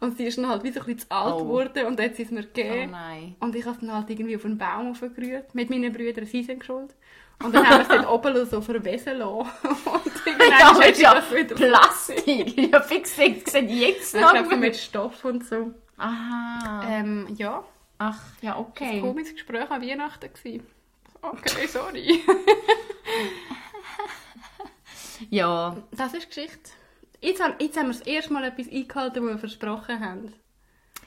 Und sie ist dann halt wie so ein bisschen zu alt Oh. geworden und dann hat sie es mir oh gegeben. nein. und ich habe es dann halt irgendwie auf einen Baum aufgerührt. Mit meinen Brüdern, sie sind schuld. Und dann haben wir es dort oben so verwesen lassen. Und Ja, ist ja das wieder Plastik. Ja, fix, ich sehe jetzt Ich noch. glaube, mit Stoff und so. Aha. Ähm, ja, Ach, ja, ein okay. komisches Gespräch an Weihnachten. Gewesen. Okay, sorry. Ja, Das ist Geschichte. Jetzt haben, jetzt haben wir das erste Mal etwas eingehalten, was wir versprochen haben.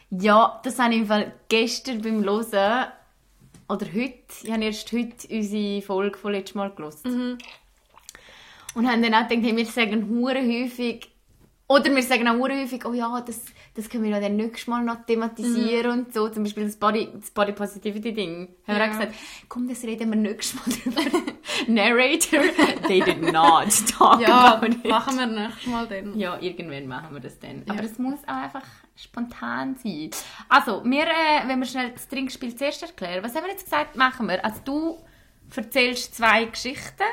Ja, das habe ich im Fall gestern beim Hören, oder heute, ich habe erst heute unsere Folge von letztes Mal gehört. Und haben dann auch gedacht, hey, wir sagen hure häufig, oder wir sagen auch hure häufig, oh ja, das, das können wir ja dann nächstes Mal noch thematisieren und so. Zum Beispiel das Body, das Body Positivity Ding. Haben wir Ja. auch gesagt, komm, das reden wir nächstes Mal drüber. Narrator, they did not talk Ja, about it. machen wir nächstes Mal dann. Ja, irgendwann machen wir das dann. Aber Ja. es muss auch einfach spontan sein. Also, wir, äh, wenn wir schnell das Trinkspiel zuerst erklären. Was haben wir jetzt gesagt, machen wir? Also, du erzählst zwei Geschichten.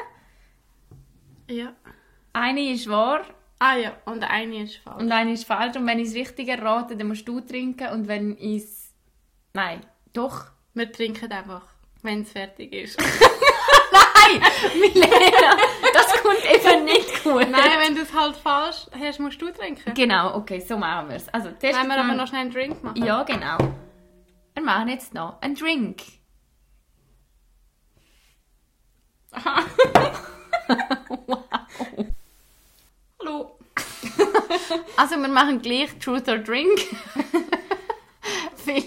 Ja. Eine ist wahr Ah ja, und eine ist falsch. und eine ist falsch. Und wenn ich es richtig errate, dann musst du trinken. Und wenn ich es... Nein, doch. Wir trinken einfach, wenn es fertig ist. Nein, Milena, das kommt eben nicht gut. Nein, wenn du es halt falsch hast, musst du trinken. Genau, okay, so machen wir es. Also, Wollen wir aber noch schnell einen Drink machen? Ja, genau. Wir machen jetzt noch einen Drink. Hallo. Also wir machen gleich Truth or Drink. Phil.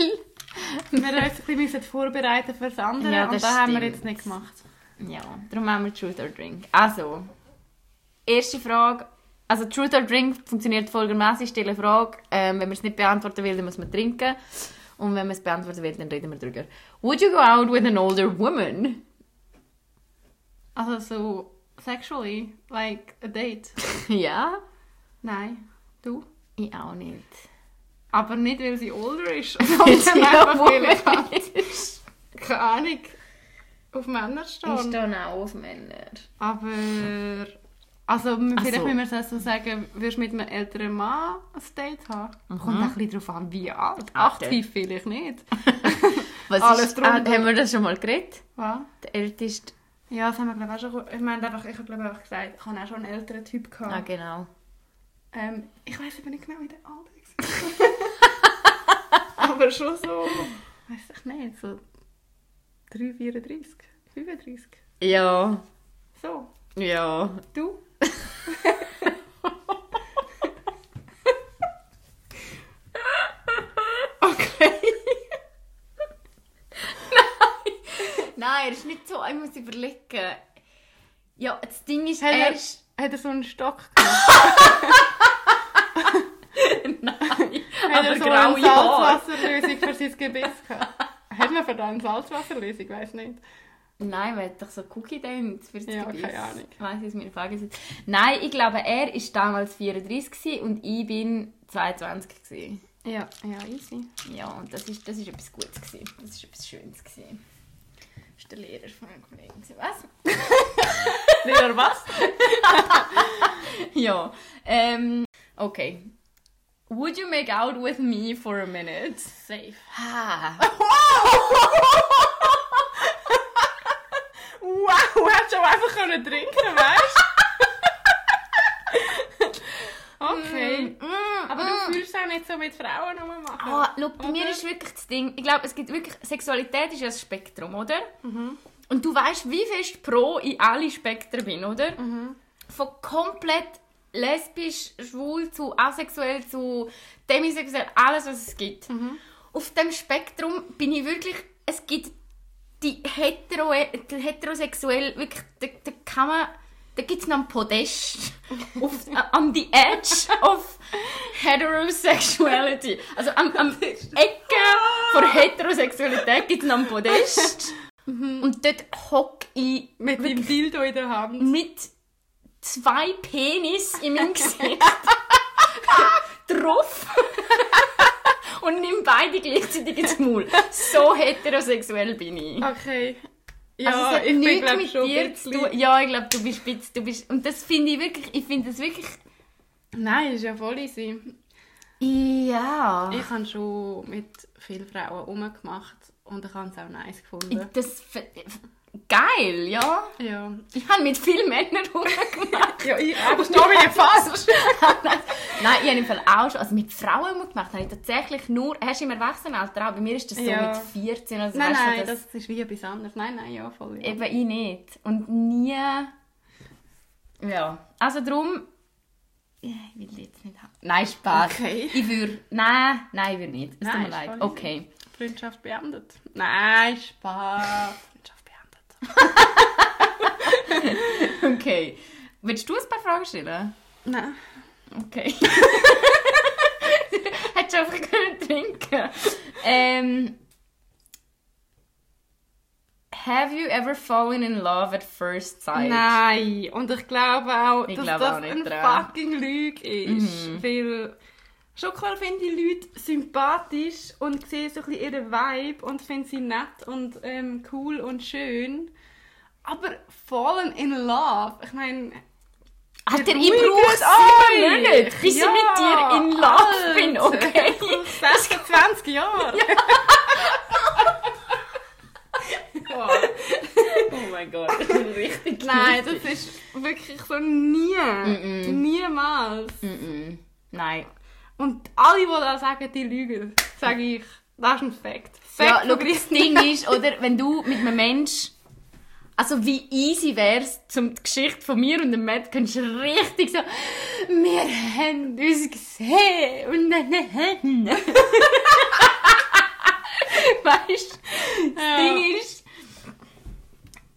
Wir müssen uns ein bisschen vorbereiten für das andere Ja, und das das haben wir stimmt. jetzt nicht gemacht. Ja, darum machen wir Truth or Drink. Also, erste Frage. Also Truth or Drink funktioniert folgendermaßen. Ich stelle eine Frage. Ähm, wenn man es nicht beantworten will, dann muss man trinken. Und wenn man es beantworten will, dann reden wir drüber. Would you go out with an older woman? Also so sexually, like a date. ja? Nein. Du? Ich auch nicht. Aber nicht, weil sie older ist, sondern einfach, weil ich halt, keine Ahnung, auf Männer Ich stehe. auch auf Männer. Aber Also, vielleicht so. müssen wir es so sagen, würdest du mit einem älteren Mann ein Date haben? Kommt ein bisschen darauf an, wie alt. Aktiv vielleicht nicht. Was Alles ist, drunter. ah, haben wir das schon mal geredet? Was? Der älteste. Ja, das haben wir glaube ich auch schon... Ich meine einfach, ich habe glaube ich auch gesagt, ich habe auch schon einen älteren Typ gehabt. Ah, genau. Ähm, ich weiß aber nicht genau, wie der alt war. aber schon so... Weiß ich nicht, so... 3, 34, 35. Ja. So. Ja. Du? okay. Nein, er ist nicht so. Ich muss überlegen. Ja, das Ding ist, Hat er er, ist... hat er so einen Stock gehabt? Er aber so eine. Salzwasserlösung für sein Gebiss gehabt? Hat man für eine Salzwasserlösung? Ich weiß nicht. Nein, man hat doch so Cookie Dance für das Ja, Gebiss. keine Ahnung. Ich weiss, was meine Frage ist. Nein, ich glaube, er war damals 34 gewesen und ich bin 22 gewesen. Ja, ja, easy. Ja, und das ist, das ist etwas Gutes gewesen. Das ist etwas Schönes gewesen. Das ist der Lehrer von meinem Kollegen. Was? Lehrer was? ja. Ähm, okay. Would you make out with me for a minute? Safe. Ha. Wow, hättest du auch einfach können trinken weißt du? okay. Mm, Aber mm. du fühlst es auch nicht so mit Frauen rummachen. Ah, schau, bei mir ist wirklich das Ding, ich glaube, es gibt wirklich, Sexualität ist ja ein Spektrum, oder? Mhm. Und du weißt, wie fest pro in alle Spektren bin, oder? Mhm. Von komplett lesbisch, schwul zu asexuell zu demisexuell, alles was es gibt. Mhm. Auf dem Spektrum bin ich wirklich, es gibt die, hetero, die heterosexuell, wirklich, da, da kann man, da gibt es noch einen Podest auf, on the edge of heterosexuality. Also am, am Ecke von Heterosexualität gibt es noch einen Podest. Und dort hocke ich Mit dem Dildo in der Hand. mit zwei Penis in meinem Gesicht drauf und nimm beide gleichzeitig ins Maul. So heterosexuell bin ich. Okay. Ja, also es hat ich bin nichts glaube mit schon dir zu tun. Ja, ich glaube, du bist spitz, du bist und das finde ich wirklich, ich finde das wirklich, Nein, ist ja voll easy. ja. Ich habe schon mit vielen Frauen rumgemacht und ich habe es auch nice gefunden. Das geil, ja. Ja. Ich habe mit vielen Männern rumgemacht. Ja, ich auch. Das steht mir nicht fast. Nein, ich habe im Fall auch schon, also mit Frauen gemacht, habe ich tatsächlich nur, hast du im Erwachsenenalter auch, bei mir ist das so Ja. mit 14 oder so, Nein, du, nein, das, das ist wie etwas anderes. Nein, nein, ja, voll. Ja. Eben ich nicht. Und nie. Ja. Also darum. Ich will jetzt nicht haben. Nein, Spaß. Okay. Ich würde. Nein, nein, ich würde nicht. Es tut mir leid. Okay. Freundschaft beendet. Nein, Spaß. Okay. Willst du ein paar Fragen stellen? Nein. Okay. Hättest du einfach können trinken ähm, Have you ever fallen in love at first sight? Nein. Und ich glaube auch, Ich dass glaube das auch eine dran. fucking Lüge ist. Weil schon klar finde ich Leute sympathisch und sehe so ein bisschen ihren Vibe und finde sie nett und ähm, cool und schön. Aber fallen in love, ich meine... Alter, Ja, ich ruhig brauche mit sieben. Monate, bis Ja, ich mit dir in love bin, Alter. okay? 26 Jahre. Oh mein Gott, das ist richtig Nein, das ist wirklich so nie. Mm-mm. Niemals. Mm-mm. Nein. Und alle, die da sagen, die lügen, sage ich, das ist ein Fact. Fact Ja, schau, das. Ding ist, oder, wenn du mit einem Mensch also wie easy wär's, zum die Geschichte von mir und dem Matt könntest du richtig so, wir haben uns gesehen und dann Weißt du, das Ja. Ding ist,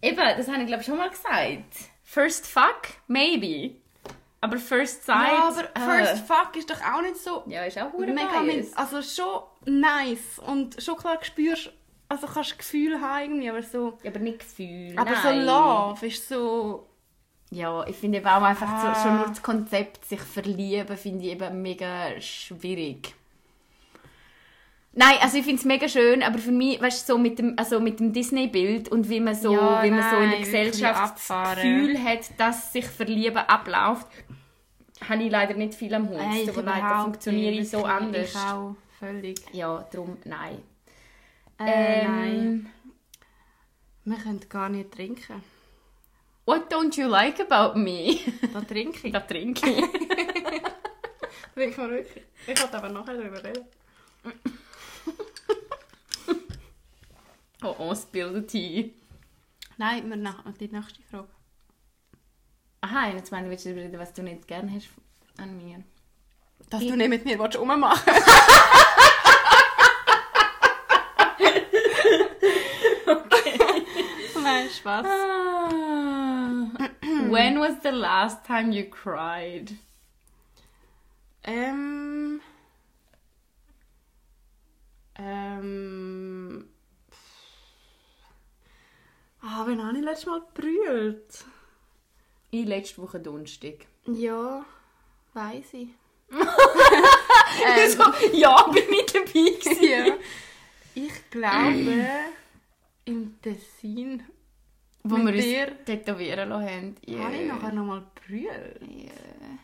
eben, das habe ich glaube schon mal gesagt. First fuck, maybe. Aber first sight. Ja, aber äh, First Fuck ist doch auch nicht so Ja, ist auch hure mega mit, Also schon nice und schon klar spürst, also kannst du Gefühl haben irgendwie, aber so... Ja, aber nicht Gefühl. Aber so nein. Love ist so... Ja, ich finde eben auch einfach Ah. so, schon nur das Konzept, sich verlieben, finde ich eben mega schwierig. Nein, also ich finde es mega schön, aber für mich, weißt du, so mit dem, also mit dem Disney-Bild und wie man so, Ja, wie man so in der nein, Gesellschaft das. Gefühl hat, dass sich Verlieben abläuft, habe ich leider nicht viel am Hut. Nein, Tut mir leid, da überhaupt funktioniere ich so anders. Ich auch, völlig. Ja, darum, nein. Äh, Ähm, nein. Wir können gar nicht trinken. What don't you like about me? Da trinke ich. da trinke ich. Trinken wir wirklich. Ich wollte aber nachher darüber reden. Oh, oh, spill the tea. Nein, wir nach, die nächste Frage. Aha, jetzt meine ich, willst du darüber reden, was du nicht gerne hast an mir. Dass du nicht mit mir willst, rummachen Nein, Spaß. When was the last time you cried? Ähm. Ähm. Ah, wann habe ich letztes Mal gebrüllt? Ich letzte Woche Donnerstag. Ja, weiß ich. so, ja, bin ich dabei gewesen. Ja. Ich glaube, im Tessin, Wo wir dir? uns tätowieren lassen haben. Yeah. habe ich nachher nochmal gebrüllt. Yeah.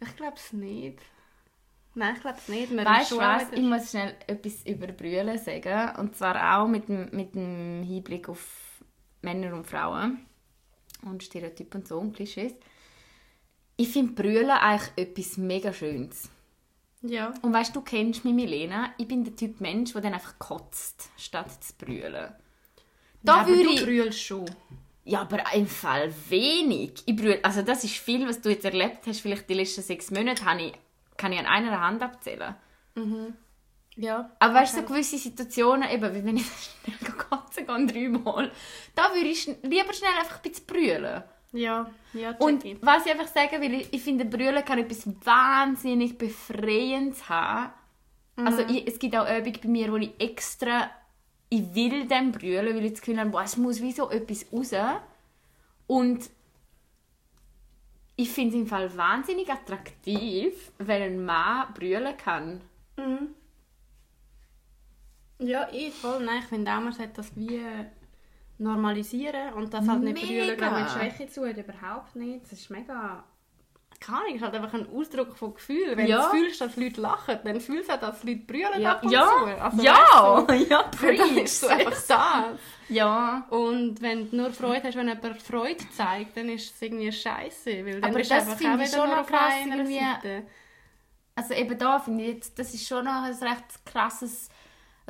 Ich glaube es nicht. Nein, ich glaube es nicht. Wir Weißt du was? Ich muss schnell etwas über Brüllen sagen. Und zwar auch mit dem, mit dem Hinblick auf Männer und Frauen. Und Stereotypen und so und Klischees. Ich finde Brüllen eigentlich etwas mega Schönes. Ja. Und weißt du, du kennst mich, Milena. Ich bin der Typ Mensch, der dann einfach kotzt, statt zu brüllen. Da ja, aber würde du ich. brüllst schon. Ja, aber im Fall wenig. Ich brülle, also das ist viel, was du jetzt erlebt hast. Vielleicht die letzten sechs Monate habe ich, kann ich an einer Hand abzählen. Ja. Aber weißt du, so gewisse Situationen, eben, wie wenn ich schnell kotzen gehe, dreimal, da würde ich lieber schnell einfach ein bisschen brüllen. Ja, ja, Und ich. was ich einfach sagen will, ich, ich finde, Brüllen kann etwas wahnsinnig Befreiendes haben. Also ich, es gibt auch Übungen bei mir, wo ich extra, ich will dann brüllen, weil ich das Gefühl habe, boah, es muss wie so etwas raus. Und ich finde es im Fall wahnsinnig attraktiv, wenn ein Mann brüllen kann. Ja, ich voll. Nein, ich finde auch, man sollte das wie normalisieren und das halt nicht glaube ich, Schwäche zu hat, überhaupt nicht. Das ist mega... Keine Ahnung, es ist halt einfach ein Ausdruck von Gefühl. Wenn Ja. du fühlst, dass Leute lachen, dann fühlst du auch, dass Leute brüllen Ja, ab und ja, zu. Also, ja, weißt ja, du, dann ist so einfach das. Ja. Und wenn du nur Freude hast, wenn jemand Freude zeigt, dann ist es irgendwie scheiße. Weil dann Aber bist das einfach auch ich wieder schon nur noch auf krass einer Seite. Also eben da finde ich jetzt, das ist schon noch ein recht krasses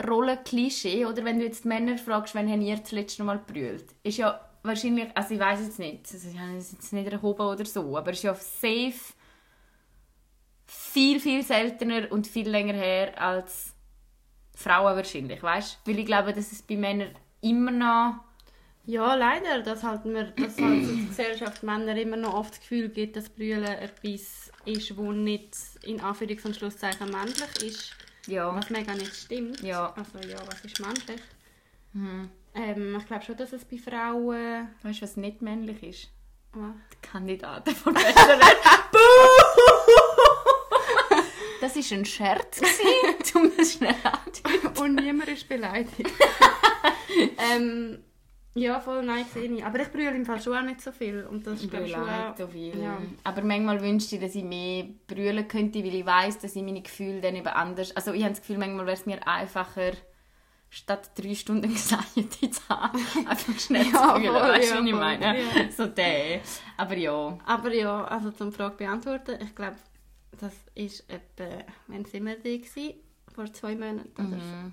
Rollenklischee. Oder wenn du jetzt die Männer fragst, wann haben ihr das letzte Mal gebrüllt? Ist ja wahrscheinlich, also ich weiß jetzt nicht, also ich habe es jetzt nicht erhoben oder so, aber es ist ja safe viel, viel seltener und viel länger her als Frauen wahrscheinlich, weißt? Weil ich glaube, dass es bei Männern immer noch... Ja, leider, dass halt, halt in der Gesellschaft Männer immer noch oft das Gefühl gibt, dass Brüllen etwas ist, wo nicht in Anführungs- und Schlusszeichen männlich ist. Ja. Was mega nicht stimmt. Ja. Also ja, was ist männlich? Ähm, ich glaube schon, dass es bei Frauen... Weißt du, was nicht männlich ist? Was? Die Kandidaten von Bachelorette. Buh! Das war ein Scherz. Tu mir schnell an. Und niemand ist beleidigt. ähm, ja, voll nein, sehe ich. Aber ich brülle im Fall schon auch nicht so viel. Und das ich, schon auch- so viel. Ja. Aber manchmal wünschte ich, dass ich mehr brüllen könnte, weil ich weiß, dass ich meine Gefühle dann eben anders... Also ich habe das Gefühl, manchmal wäre es mir einfacher, statt drei Stunden Anxiety zu haben, einfach schnell Ja, zu brüllen. voll, weißt du, ja, was ich meine? ja. So der. Aber ja. Aber ja, also zum Frage beantworten, ich glaube, das ist etwa, wenn sind wir da? Vor zwei Monaten oder so.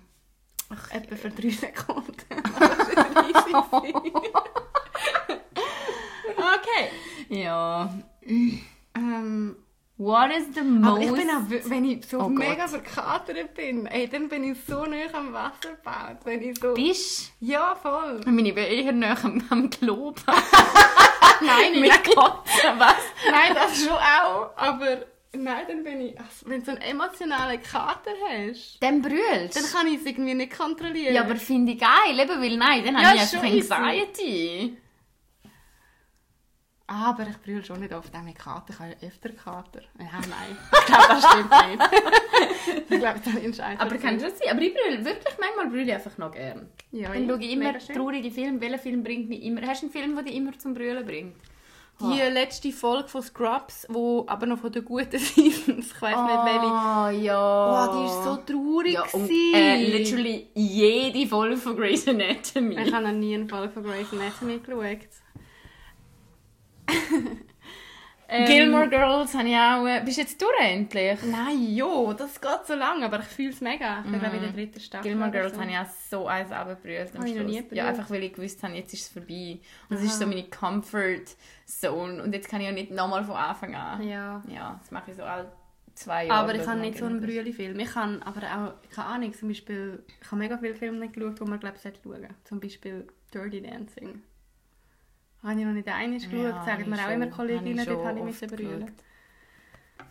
Ach, etwa für drei Sekunden. Okay. Ja. ähm, What is the most... aber ich bin auch, wenn ich so Oh mega Gott. verkatert bin, ey, dann bin ich so nah am Wasserbad. Wenn ich so... Bist Ja, voll. Ich meine, ich bin eher näher am, am Glob. Nein, Mit Kotzen, was? Nein, das schon auch. Aber nein, dann bin ich... Also, wenn du so einen emotionalen Kater hast, Dann brüllst dann kann ich es irgendwie nicht kontrollieren. Ja, aber finde ich geil, eben, weil nein, dann Ja, habe ich schon einfach. Anxiety. Aber ich brülle schon nicht oft auch mit Kater. Ich habe ja öfter Kater. Ja, nein. Ich glaube, das stimmt nicht. ich glaube, das ein Scheiß. Aber kann schon sein. Aber ich brülle wirklich manchmal brülle ich einfach noch gern. Ja, Dann schaue ich immer traurige Filme. Welcher Film bringt mich immer? Hast du einen Film, der dich immer zum Brüllen bringt? Die letzte Folge von Scrubs, wo aber noch von der guten Seasons, ich weiss nicht welche. Ah, ja. Oh, die ist so traurig. ja, und, äh, literally jede Folge von Grey's Anatomy. Ich habe noch nie eine Folge von Grey's Anatomy geschaut. Ähm, Gilmore Girls habe ich auch... Äh, bist du jetzt durch endlich? Nein, jo, das geht so lang, aber ich fühle es mega. Ich bin glaube in der dritten Staffel. Gilmore Girls so. habe ich auch so eins abgebrüllt am Habe ich noch nie Ja, einfach weil ich gewusst habe, jetzt ist es vorbei. Und es ist so meine Comfort Zone. Und jetzt kann ich auch nicht nochmal von Anfang an. Ja. Ja, das mache ich so alle zwei Jahre. Aber ich habe nicht so einen. Brühli-Film. Ich habe aber auch, keine Ahnung, zum Beispiel, ich habe mega viele Filme nicht geschaut, die man glaube ich schauen sollte. Zum Beispiel Dirty Dancing. Habe ich noch nicht einmal geschaut, Ja, sagen mir ich auch immer Kolleginnen, dort habe ich oft brüllen.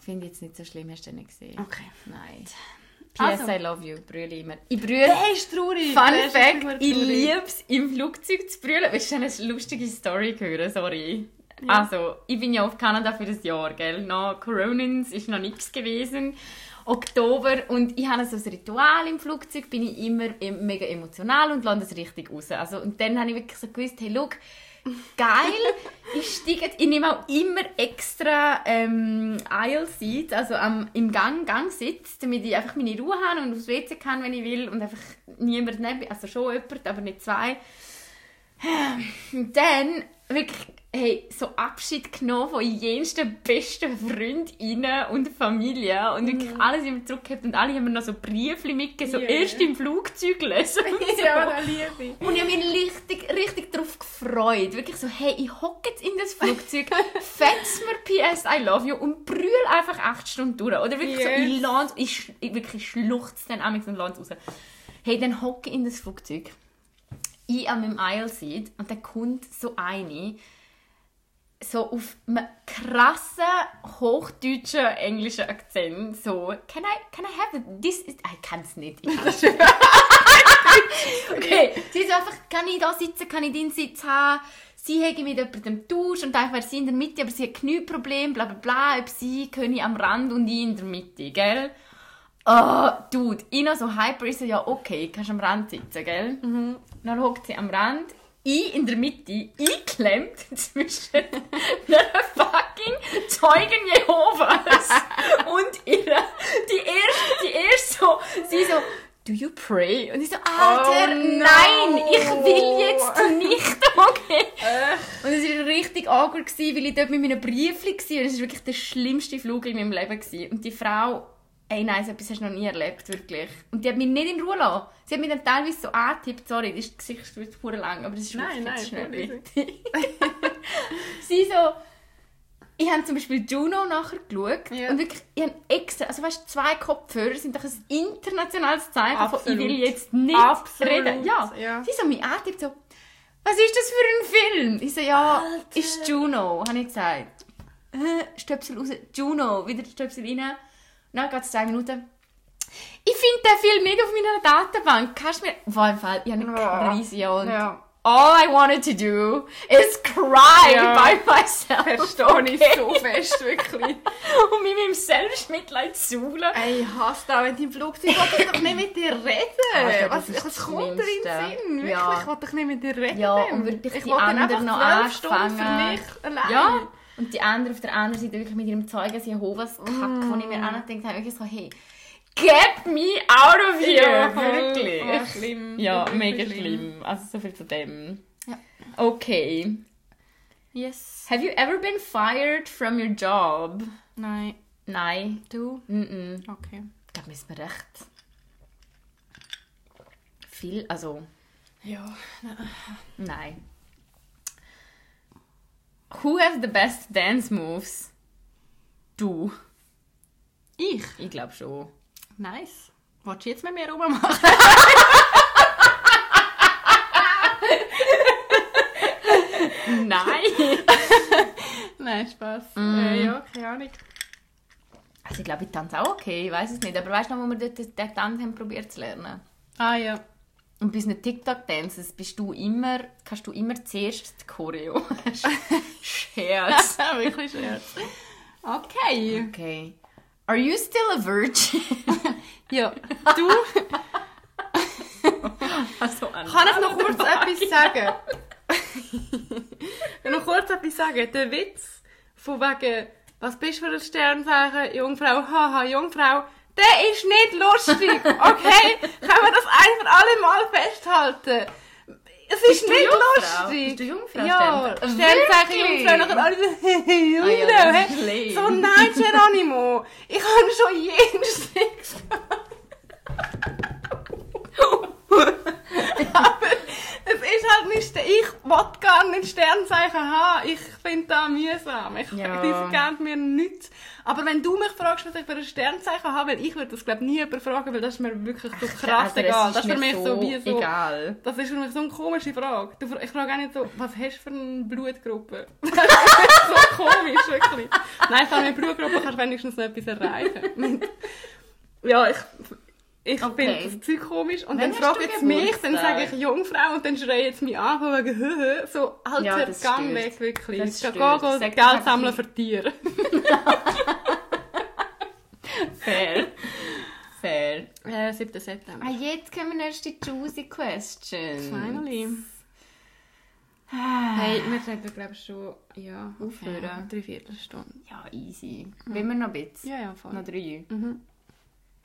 Finde ich jetzt nicht so schlimm, hast du nicht gesehen? Okay. Nein. P.S. Also. I love you, brülle immer. Ich brülle... Der ist traurig! Fun Der Fact, super ich traurig. liebe es, im Flugzeug zu brüllen. Willst du eine lustige Story hören? Sorry. Also, ich bin ja auf Kanada für das Jahr, gell? Noch Coronins ist noch nichts gewesen. Oktober und ich habe so ein Ritual im Flugzeug, bin ich immer mega emotional und lande es richtig raus. Also, und dann habe ich wirklich so gewusst, hey, schau, geil, ich steige, ich nehme auch immer extra ähm, Aisle Seats, also am, im Gang, Gangsitz, damit ich einfach meine Ruhe habe und aufs WC kann, wenn ich will und einfach niemand neben, also schon jemand, aber nicht zwei. Und dann wirklich hey, so Abschied genommen von jensten besten Freundinnen und Familie und wirklich alles immer zurückgehabt und alle haben mir noch so Briefe mitgegeben, so Yeah. erst im Flugzeug lesen und so. Ja, das liebe ich. Und ich habe mich richtig, richtig darauf gefreut. Wirklich so, hey, ich hocke jetzt in das Flugzeug, fetz mir PS I love you und brüll einfach acht Stunden durch. Oder wirklich so, Yes. ich lande, ich, ich wirklich schluchze dann amigs und lande raus. Hey, dann hocke ich in das Flugzeug. Ich an meinem Aisle Seat und dann kommt so eine, so auf einem krassen, hochdeutschen, englischen Akzent, so, can I, can I have this, is, ich kann es nicht, ich kann's nicht. Okay, sie ist einfach, kann ich da sitzen, kann ich den Sitz haben? Sie hat mit jemandem Tausch und eigentlich wäre sie in der Mitte, aber sie hat Knieproblem, bla bla bla, ob sie können am Rand und ich in der Mitte, gell? Oh, Dude, ich noch so hyper ist so, ja okay, kannst am Rand sitzen, gell? Dann hockt sie am Rand, ich in der Mitte, eingeklemmt zwischen einer fucking Zeugen Jehovas und ihrer, die erste, die erste so, sie so, do you pray? Und ich so, Alter, Oh, no. nein, ich will jetzt nicht, okay? Und es war richtig awkward, weil ich dort mit meinen Briefchen war. Und es war wirklich der schlimmste Flug in meinem Leben. Und die Frau, ey nein, so etwas hast du noch nie erlebt, wirklich. Und die hat mich nicht in Ruhe gelassen. Sie hat mich dann teilweise so angetippt, sorry, das ist Gesicht wird verdammt lang, aber das ist Nein, nein, schnell wichtig. Sie so, ich habe zum Beispiel Juno nachher geschaut Ja. und wirklich, ich habe extra, also weißt du, zwei Kopfhörer sind doch ein internationales Zeichen von, ich Absolut. will jetzt nicht Absolut, reden. Ja. ja. Sie so mich antippt, so, was ist das für ein Film? Ich so, ja, Alter. ist Juno, habe ich gesagt. Äh, Stöpsel raus, Juno, wieder Stöpsel rein. Dann geht es zwei Minuten. Ich finde den Film nicht auf meiner Datenbank. Kannst du mir... War im Fall, ich habe eine Ja. Krise und Ja. all I wanted to do is cry Ja. by myself. Verstehe ich okay? so fest, wirklich. und mich mit dem Selbstmitleid suhlen. Ey, ich hasse das, wenn du im Flugzeug ich will doch nicht mit dir reden. Das was, was kommt dir in den. Sinn? Wirklich, Ja. ich will doch nicht mit dir reden. Ja, und wirklich ich die anderen noch Stunden für anfangen. mich allein. Ja, und die andere auf der anderen Seite wirklich mit ihrem Zeugen Jehovas Kack, wo ich mir angedenkt habe, wirklich so, hey, get me out of here! Ja, wirklich. voll schlimm. Ja, Wirklich mega schlimm. schlimm. Also so viel zu dem. Ja. Okay. Yes. Have you ever been fired from your job? Nein. Nein. Du? Mm -mm. Okay. Ich glaube, mir ist mir recht viel, also Ja. nein. Who has the best dance moves? Du. Ich? Ich glaube schon. Nice. Wolltest du jetzt mit mir rummachen? Nein! Nein, Spaß. Mm. Äh, ja, keine Ahnung. Also ich glaube, ich tanze auch okay, ich weiß es nicht. Aber weißt du noch, wo wir dort den Tanz haben probiert zu lernen? Ah ja. Und bei unseren TikTok-Dances bist du immer, kannst du immer zuerst die Choreo. Scherz. Wirklich Scherz. Okay. Okay. Are you still a virgin? Ja. Du, also, an kann ich noch kurz etwas sagen? ich noch kurz etwas sagen. Der Witz von wegen, was bist du für ein Sternzeichen, Jungfrau, haha, Jungfrau, der ist nicht lustig, okay? Können wir das ein für alle Mal festhalten? Es ist du nicht Jungfrau? lustig. Bist du Jungfrau, Ja, Sternzeichen? Jungfrau, nachher alle so, Jungfrau, Ah ja, das ist schlimm. So, nein, Geronimo, ich habe schon jeden Sex Aber es ist halt nicht, ich will gar nicht Sternzeichen haben. Ich finde das mühsam. Ich, Ja. Die mir nichts. Aber wenn du mich fragst, was ich für ein Sternzeichen habe, weil ich würde das glaube nie jemand fragen, weil das ist mir wirklich so krass Also, egal. Das ist für mich so, wie so... Egal. Das ist für mich so eine komische Frage. Ich frage auch nicht so, was hast du für eine Blutgruppe? Das ist so komisch, wirklich. Nein, von einer Blutgruppe kannst du wenigstens noch etwas erreichen. ja, ich, ich Okay. finde das Zeug komisch. Und Wann dann du jetzt mich, dann sage ich Jungfrau und dann schreie jetzt mich an, von wegen, höhö, so, Alter, Ja, das gang stört. weg, wirklich. Das stört. doch Geld sammeln für Tiere. Fair. Fair. Äh, 7. September. Ah, jetzt kommen erst die juicy questions. Finally. Ah. Hey, wir reden, glaube ich, schon, ja, Aufhören. ja, drei Viertelstunde. Ja, easy. Wollen wir noch ein bisschen? Ja, ja, voll. Noch drei. Mhm.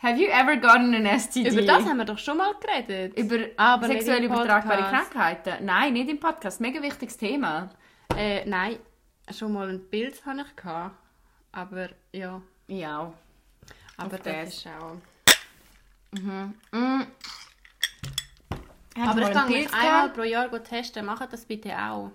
Have you ever gotten an STD? Über das haben wir doch schon mal geredet. Über Aber nicht sexuell übertragbare. Krankheiten? Nein, nicht im Podcast. Mega wichtiges Thema. Äh, nein, schon mal ein Bild hatte ich. Gehabt. Aber ja, Ja. aber Auf das das. ist auch... Mhm. Hast Aber ich kann mich einmal pro Jahr testen. Macht das bitte auch.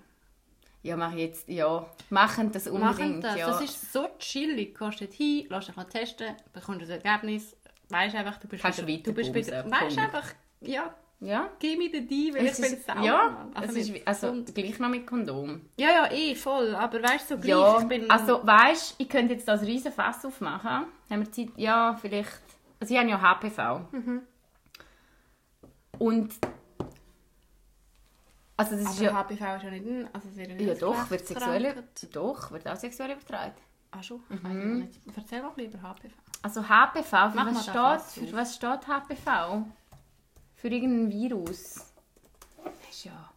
Ja, mach ich jetzt. Ja. Machen das unbedingt. Machen das. Ja. Das ist so chillig. Du gehst dort hin, lässt dich testen, bekommst ein Ergebnis. Weißt einfach, du bist Kannst wieder... Du bist wieder... Weißt einfach, ja, ja. gib mir den die, weil ich Es bin ist, sauer. ja, Mann. es Also ist, also gleich noch mit Kondom. Ja, ja, eh, voll. Aber weißt du, so gleich, Ja, ich bin... also weißt, ich könnte jetzt das riesen Fass aufmachen. Haben wir Zeit? Ja, vielleicht. Also ich habe ja HPV. Mhm. Und also das ist aber ja, HPV ist ja nicht ein... Also sehr ja doch, wird sexuell, doch, wird auch sexuell übertragen. Ah, schon? Ich weiß nicht. Erzähl bisschen über HPV. Also HPV, für was, steht, für was steht HPV? Für irgendein Virus. Das ist ja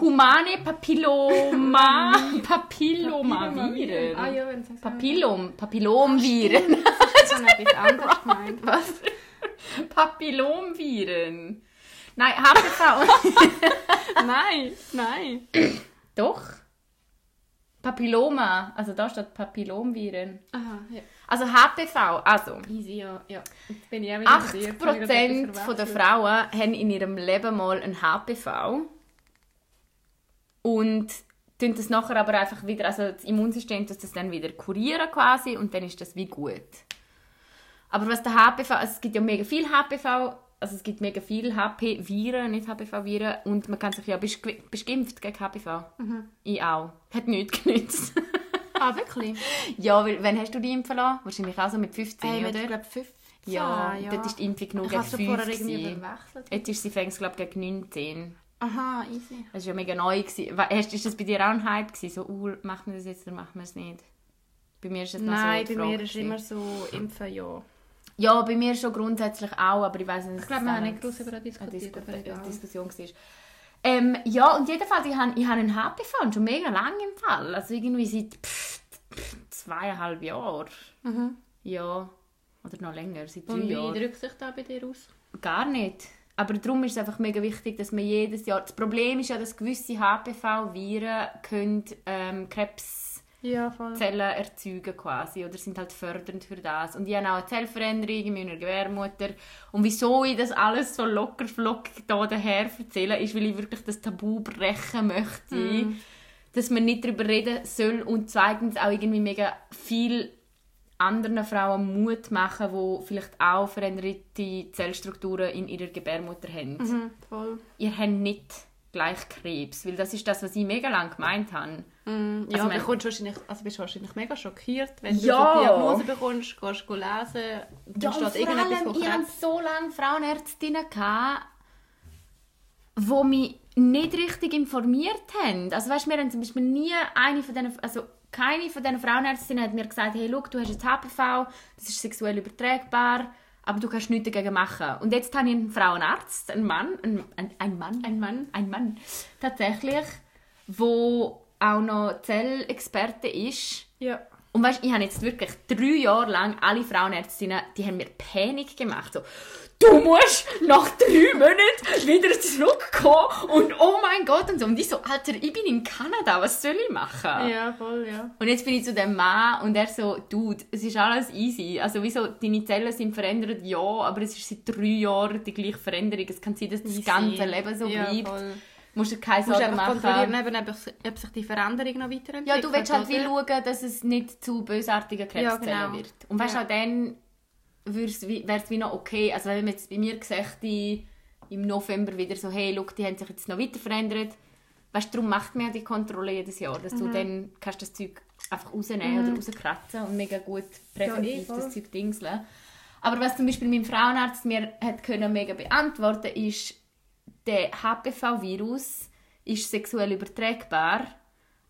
Humane Papilloma Papillomaviren. Ah ja. Papillom, Papillomviren. Habe etwas anderes gemeint. Was? Papillomviren. Nein, HPV. nein, nein. Doch. Papilloma, also da steht Papillomviren. Aha, ja. Also HPV, also Easy, ja. ja. Jetzt bin ich auch wieder bei dir. Jetzt habe ich gerade 80% etwas von der. Frauen haben in ihrem Leben mal ein HPV. Und tun das nachher aber einfach wieder, also das Immunsystem tut das dann wieder kurieren quasi und dann ist das wie gut. Aber was der HPV, also es gibt ja mega viel HPV, also es gibt mega viel HP-Viren, nicht HPV-Viren und man kann sich ja, bist, bist geimpft gegen HPV? Ich auch. Hat nichts genützt. Ah, wirklich? ja, weil, wann hast du die impfen lassen? Wahrscheinlich auch so mit 15, Hey, oder? ich glaube 15. Ja, dort ist die Impfung nur Ich gegen habe es 5 vorher irgendwie gewesen. überwechselt. Jetzt ist sie fängst, glaube ich, gegen 19. Aha, easy. Das war ja mega neu. Gewesen. We- Hast, ist das bei dir auch ein Hype gewesen? So, uh, machen wir das jetzt oder machen wir es nicht? Bei mir ist es noch Nein, so die bei mir ist immer so impfen, ja. Ja, bei mir schon grundsätzlich auch, aber ich weiß nicht, Ich glaube, wir haben nicht groß über eine, diskutiert, Disku aber eine. Diskussion war. Ähm, ja, und jedenfalls, ich habe ich hab einen HPV und schon mega lange im Fall. Also irgendwie seit pff, pff, zweieinhalb Jahren. Ja, oder noch länger, seit drei Und wie Jahren. drückt sich da bei dir aus? Gar nicht. Aber darum ist es einfach mega wichtig, dass man jedes Jahr... Das Problem ist ja, dass gewisse HPV-Viren können, ähm, Krebszellen Ja, voll. erzeugen quasi oder sind halt fördernd für das. Und ich habe auch eine Zellveränderung in meiner Gebärmutter. Und wieso ich das alles so locker flockig da daher erzähle, ist, weil ich wirklich das Tabu brechen möchte, dass man nicht darüber reden soll und zweitens auch irgendwie mega viel anderen Frauen Mut machen, die vielleicht auch veränderte Zellstrukturen in ihrer Gebärmutter haben. Mhm, voll. Ihr habt nicht gleich Krebs, weil das ist das, was ich mega lange gemeint habe. Mm, ja, Also, du mein- bekommst wahrscheinlich, also bist wahrscheinlich mega schockiert, wenn du Ja. so eine Diagnose bekommst, gehst du lesen, da Ja, steht irgendetwas allem, von ich hatte so lange Frauenärztinnen, gehabt, wo mich nicht richtig informiert haben. Also weißt, wir haben zum Beispiel nie eine von diesen, also keine von diesen Frauenärztinnen hat mir gesagt, hey, schau, du hast jetzt HPV, das ist sexuell übertragbar, aber du kannst nichts dagegen machen. Und jetzt habe ich einen Frauenarzt, einen Mann, ein, ein, ein Mann, ein Mann, ein Mann, tatsächlich, wo auch noch Zellexperte ist. Ja. Und weißt, ich habe jetzt wirklich drei Jahre lang alle Frauenärztinnen, die haben mir Panik gemacht. So, du musst nach drei Monaten wieder zurückkommen und oh mein Gott und so. Und ich so, Alter, ich bin in Kanada, was soll ich machen? Ja, voll, ja. Und jetzt bin ich zu dem Mann und er so, Dude, es ist alles easy. Also wieso, deine Zellen sind verändert, ja, aber es ist seit drei Jahren die gleiche Veränderung. Es kann sein, dass das ganze Leben so Ja, bleibt. voll. Musst du keine Sorgen einfach kontrollieren, machen. eben, ob, sich- ob sich die Veränderung noch weiterentwickelt. Ja, du willst halt wie schauen, dass es nicht zu bösartigen Krebszellen Ja, genau. wird. Und weißt du, Ja. auch dann wäre es wie noch okay. Also wenn man jetzt bei mir gesagt hätte, im November wieder so, hey, look, die haben sich jetzt noch weiter verändert. Weißt du, darum macht man ja die Kontrolle jedes Jahr, dass Mhm. du dann kannst das Zeug einfach rausnehmen oder rauskratzen und mega gut präventiv Ja, eh, das Zeug dingseln. Aber was zum Beispiel mein Frauenarzt mir hat können mega beantworten ist, der HPV-Virus ist sexuell übertragbar,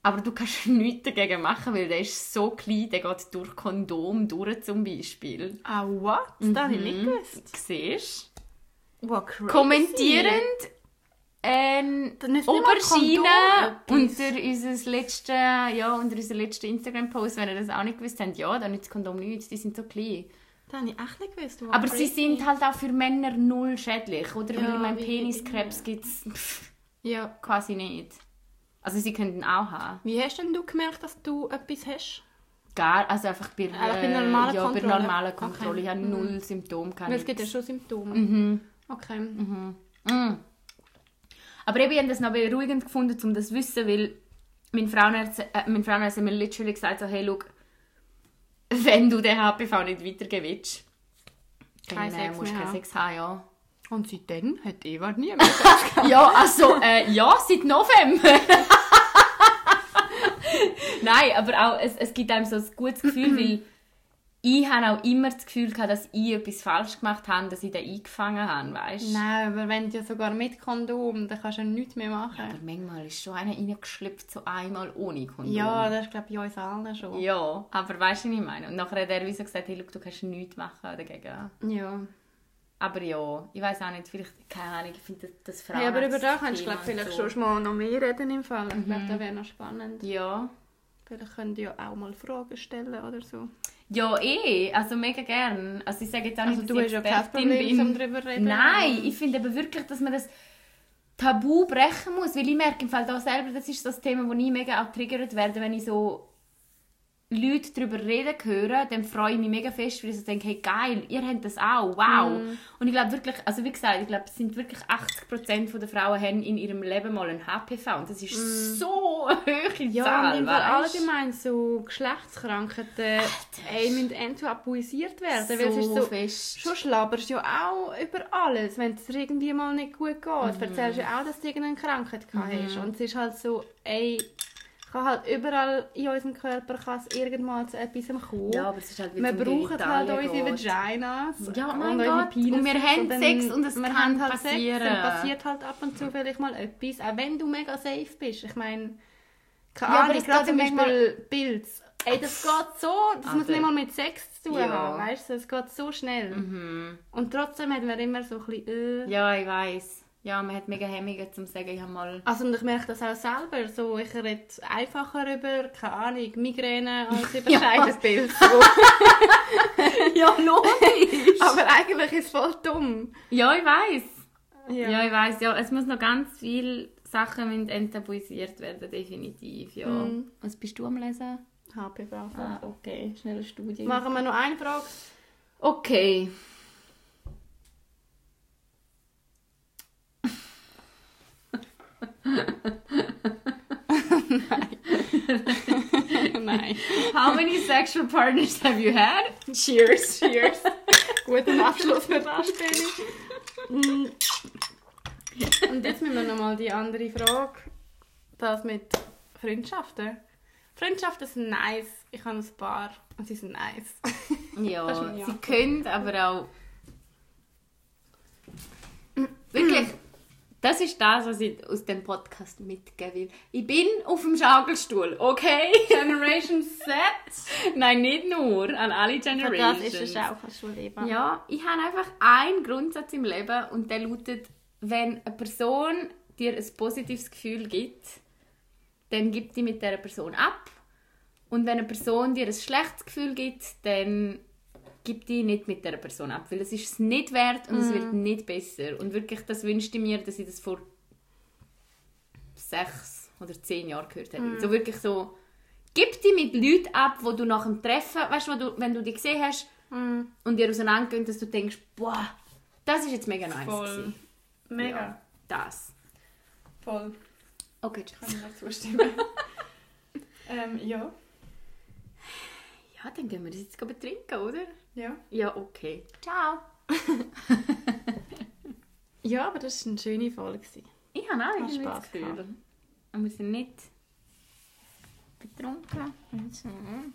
aber du kannst nichts dagegen machen, weil der ist so klein, der geht durch Kondom durch zum Beispiel. Ah, what? Das habe ich Mhm. nicht gewusst. Siehst Wow, crazy. Kommentierend ähm, Oberschiene unter unser letzten, ja, unter unser letzten Instagram-Post, wenn ihr das auch nicht gewusst habt, ja, dann nützt das Kondom nichts, die sind so klein. Das habe ich echt nicht gewusst. Aber sie sind halt auch für Männer null schädlich, oder? Ja, Weil mein Peniskrebs gibt es Ja. quasi nicht. Also sie könnten auch haben. Wie hast denn du gemerkt, dass du etwas hast? Gar, also einfach bei, Einfach bei normalen ja, bei Kontrolle? normalen Kontrolle. Okay. Ich habe null Symptome. Weil es gibt ja schon Symptome. Mhm. Okay. Mm. Aber eben, ich habe das noch beruhigend gefunden, um das zu wissen, weil mein Frauenarzt, äh, mein Frauenarzt hat mir literally gesagt, so, hey, schau, wenn du den HPV nicht weitergeben willst, dann Kein äh, Sex musst mehr keinen. Sex haben, ja. Und seitdem hat Eva nie mehr. Ja, also, äh, ja, seit November. Nein, aber auch, es, es gibt einem so ein gutes Gefühl, weil ich habe auch immer das Gefühl gehabt, dass ich etwas falsch gemacht habe, dass ich den eingefangen habe, weißt du? Nein, aber wenn du ja sogar mit Kondom, dann kannst du ja nichts mehr Aber machen. manchmal ist schon einer reingeschlüpft, so einmal ohne Kondom. Ja, das ist glaube ich bei uns allen schon. Ja, aber weißt du, was ich meine? Und nachher hat er wie so gesagt, hey, look, du kannst nichts machen dagegen. Ja. Aber ja, ich weiß auch nicht, vielleicht, keine Ahnung, ich finde das, das Frauen... Hey, aber über das kannst du glaub, vielleicht so. schon mal noch mehr reden im Fall. Ich glaube, das wäre noch spannend. Ja. Vielleicht könnt ihr ja auch mal Fragen stellen oder so. Ja, eh, also mega gern. Also ich sage jetzt auch Also nicht, du dass hast ich ja kein Problem, um darüber reden. Nein, ich finde aber wirklich, dass man das Tabu brechen muss, weil ich merke im Fall da selber, das ist das Thema, wo ich mega auch triggert werde, wenn ich so Leute darüber reden höre, dann freue ich mich mega fest, weil ich so denke, hey geil, ihr habt das auch, wow. Mhm. Und ich glaube wirklich, also wie gesagt, ich glaube, es sind wirklich 80% der Frauen haben in ihrem Leben mal ein HPV und das ist so eine hohe Mhm. Ja, Zahl, und weisst? allgemein so Geschlechtskrankheiten ey, müssen enttabuisiert werden. weil es ist so so, fest. Schon schlabberst du ja auch über alles. Wenn es irgendwie mal nicht gut geht, Mhm. erzählst du ja auch, dass du irgendeine Krankheit gehabt hast. Und es ist halt so, ey, kann halt überall in unserem Körper kann es irgendwann zu etwas kommen. Ja, aber es ist halt wie wir brauchen halt unsere geht. Vaginas Ja, mein unsere Gott. Penises Und wir haben dann- Sex und es wir kann haben halt passieren. Sex, dann passiert halt ab und zu vielleicht mal etwas, auch wenn du mega safe bist. Ich meine, keine Ja, aber Ahnung, gerade zum Beispiel Pilz. Ey, das geht so, das muss Aber- nicht mal mit Sex zu tun Ja. haben, weißt du, es geht so schnell. Mhm. Und trotzdem hat man immer so ein bisschen, äh. Ja, ich weiß. Ja, man hat mega Hemmungen zum sagen, ich habe mal... Also und ich merke das auch selber, so, ich rede einfacher über, keine Ahnung, Migräne als über Ja. Scheidenpilz. ja, logisch. Aber eigentlich ist es voll dumm. ja, ich weiß. Ja. ich weiß. Ja, es muss noch ganz viele Sachen müssen enttabuisiert werden, definitiv. Ja. Mhm. Was bist du am Lesen? HPV. Ah, okay. Schnelle Studie. Machen wir noch eine Frage? Okay. Nein. How many sexual partners have you had? Cheers. Cheers. Guten Abschluss für das, Benny. Mm. Und jetzt müssen wir nochmal die andere Frage. Das mit Freundschaften. Freundschaften sind nice. Ich habe ein paar und sie sind nice. Ja, sie können aber auch wirklich Das ist das, was ich aus dem Podcast mitgeben will. Ich bin auf dem Schaukelstuhl, okay? Generation Z. Nein, nicht nur, an alle Für Generations. das ist ein Schaukelstuhl eben. Ja, ich habe einfach einen Grundsatz im Leben und der lautet, wenn eine Person dir ein positives Gefühl gibt, dann gib die mit dieser Person ab. Und wenn eine Person dir ein schlechtes Gefühl gibt, dann gib die nicht mit dieser Person ab, weil es ist es nicht wert und es wird nicht besser. Und wirklich, das wünschte ich mir, dass ich das vor sechs oder zehn Jahren gehört hätte. So wirklich so, gib die mit Leuten ab, wo du nach dem Treffen, weißt du, wo du, wenn du die gesehen hast und ihr auseinandergehen, dass du denkst, boah, das ist jetzt mega nice. Voll. gewesen. Mega. Ja, das. Voll. Okay, tschüss. Kann ich nur zustimmen. ähm, ja. Ja, dann gehen wir das jetzt gehen trinken, oder? Ja. Ja, okay. Ciao. Ja, aber das war eine schöne Folge. Ich habe auch irgendwie Spass das Gefühl. gehabt. Und wir sind nicht betrunken.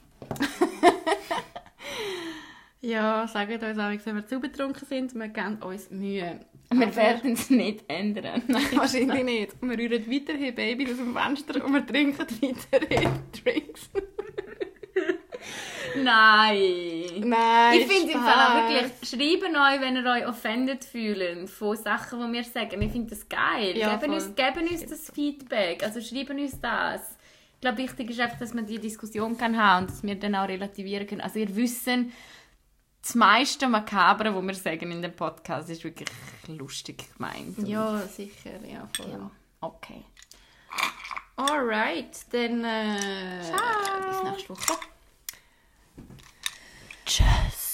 Ja, sagt uns auch, wenn wir zu betrunken sind, wir geben uns Mühe. Wir werden es nicht ändern. Wahrscheinlich nicht. Wir rühren weiterhin Babys aus dem Fenster und wir trinken weiterhin Drinks. Nein. Nein, Ich finde im. Fall auch wirklich, schreiben euch, wenn ihr euch offended fühlt von Sachen, die wir sagen. Ich finde das geil. Ja, geben, voll. uns, geben uns das Feedback. Also schreiben uns das. Ich glaube, wichtig ist einfach, dass man die Diskussion kann haben und dass wir dann auch relativieren können. Also ihr wissen, das meiste Makabre, was wir sagen in dem Podcast, ist wirklich lustig gemeint. Ja, sicher, ja, voll. ja. Okay. Alright, dann äh, Ciao. bis nächste Woche. Just.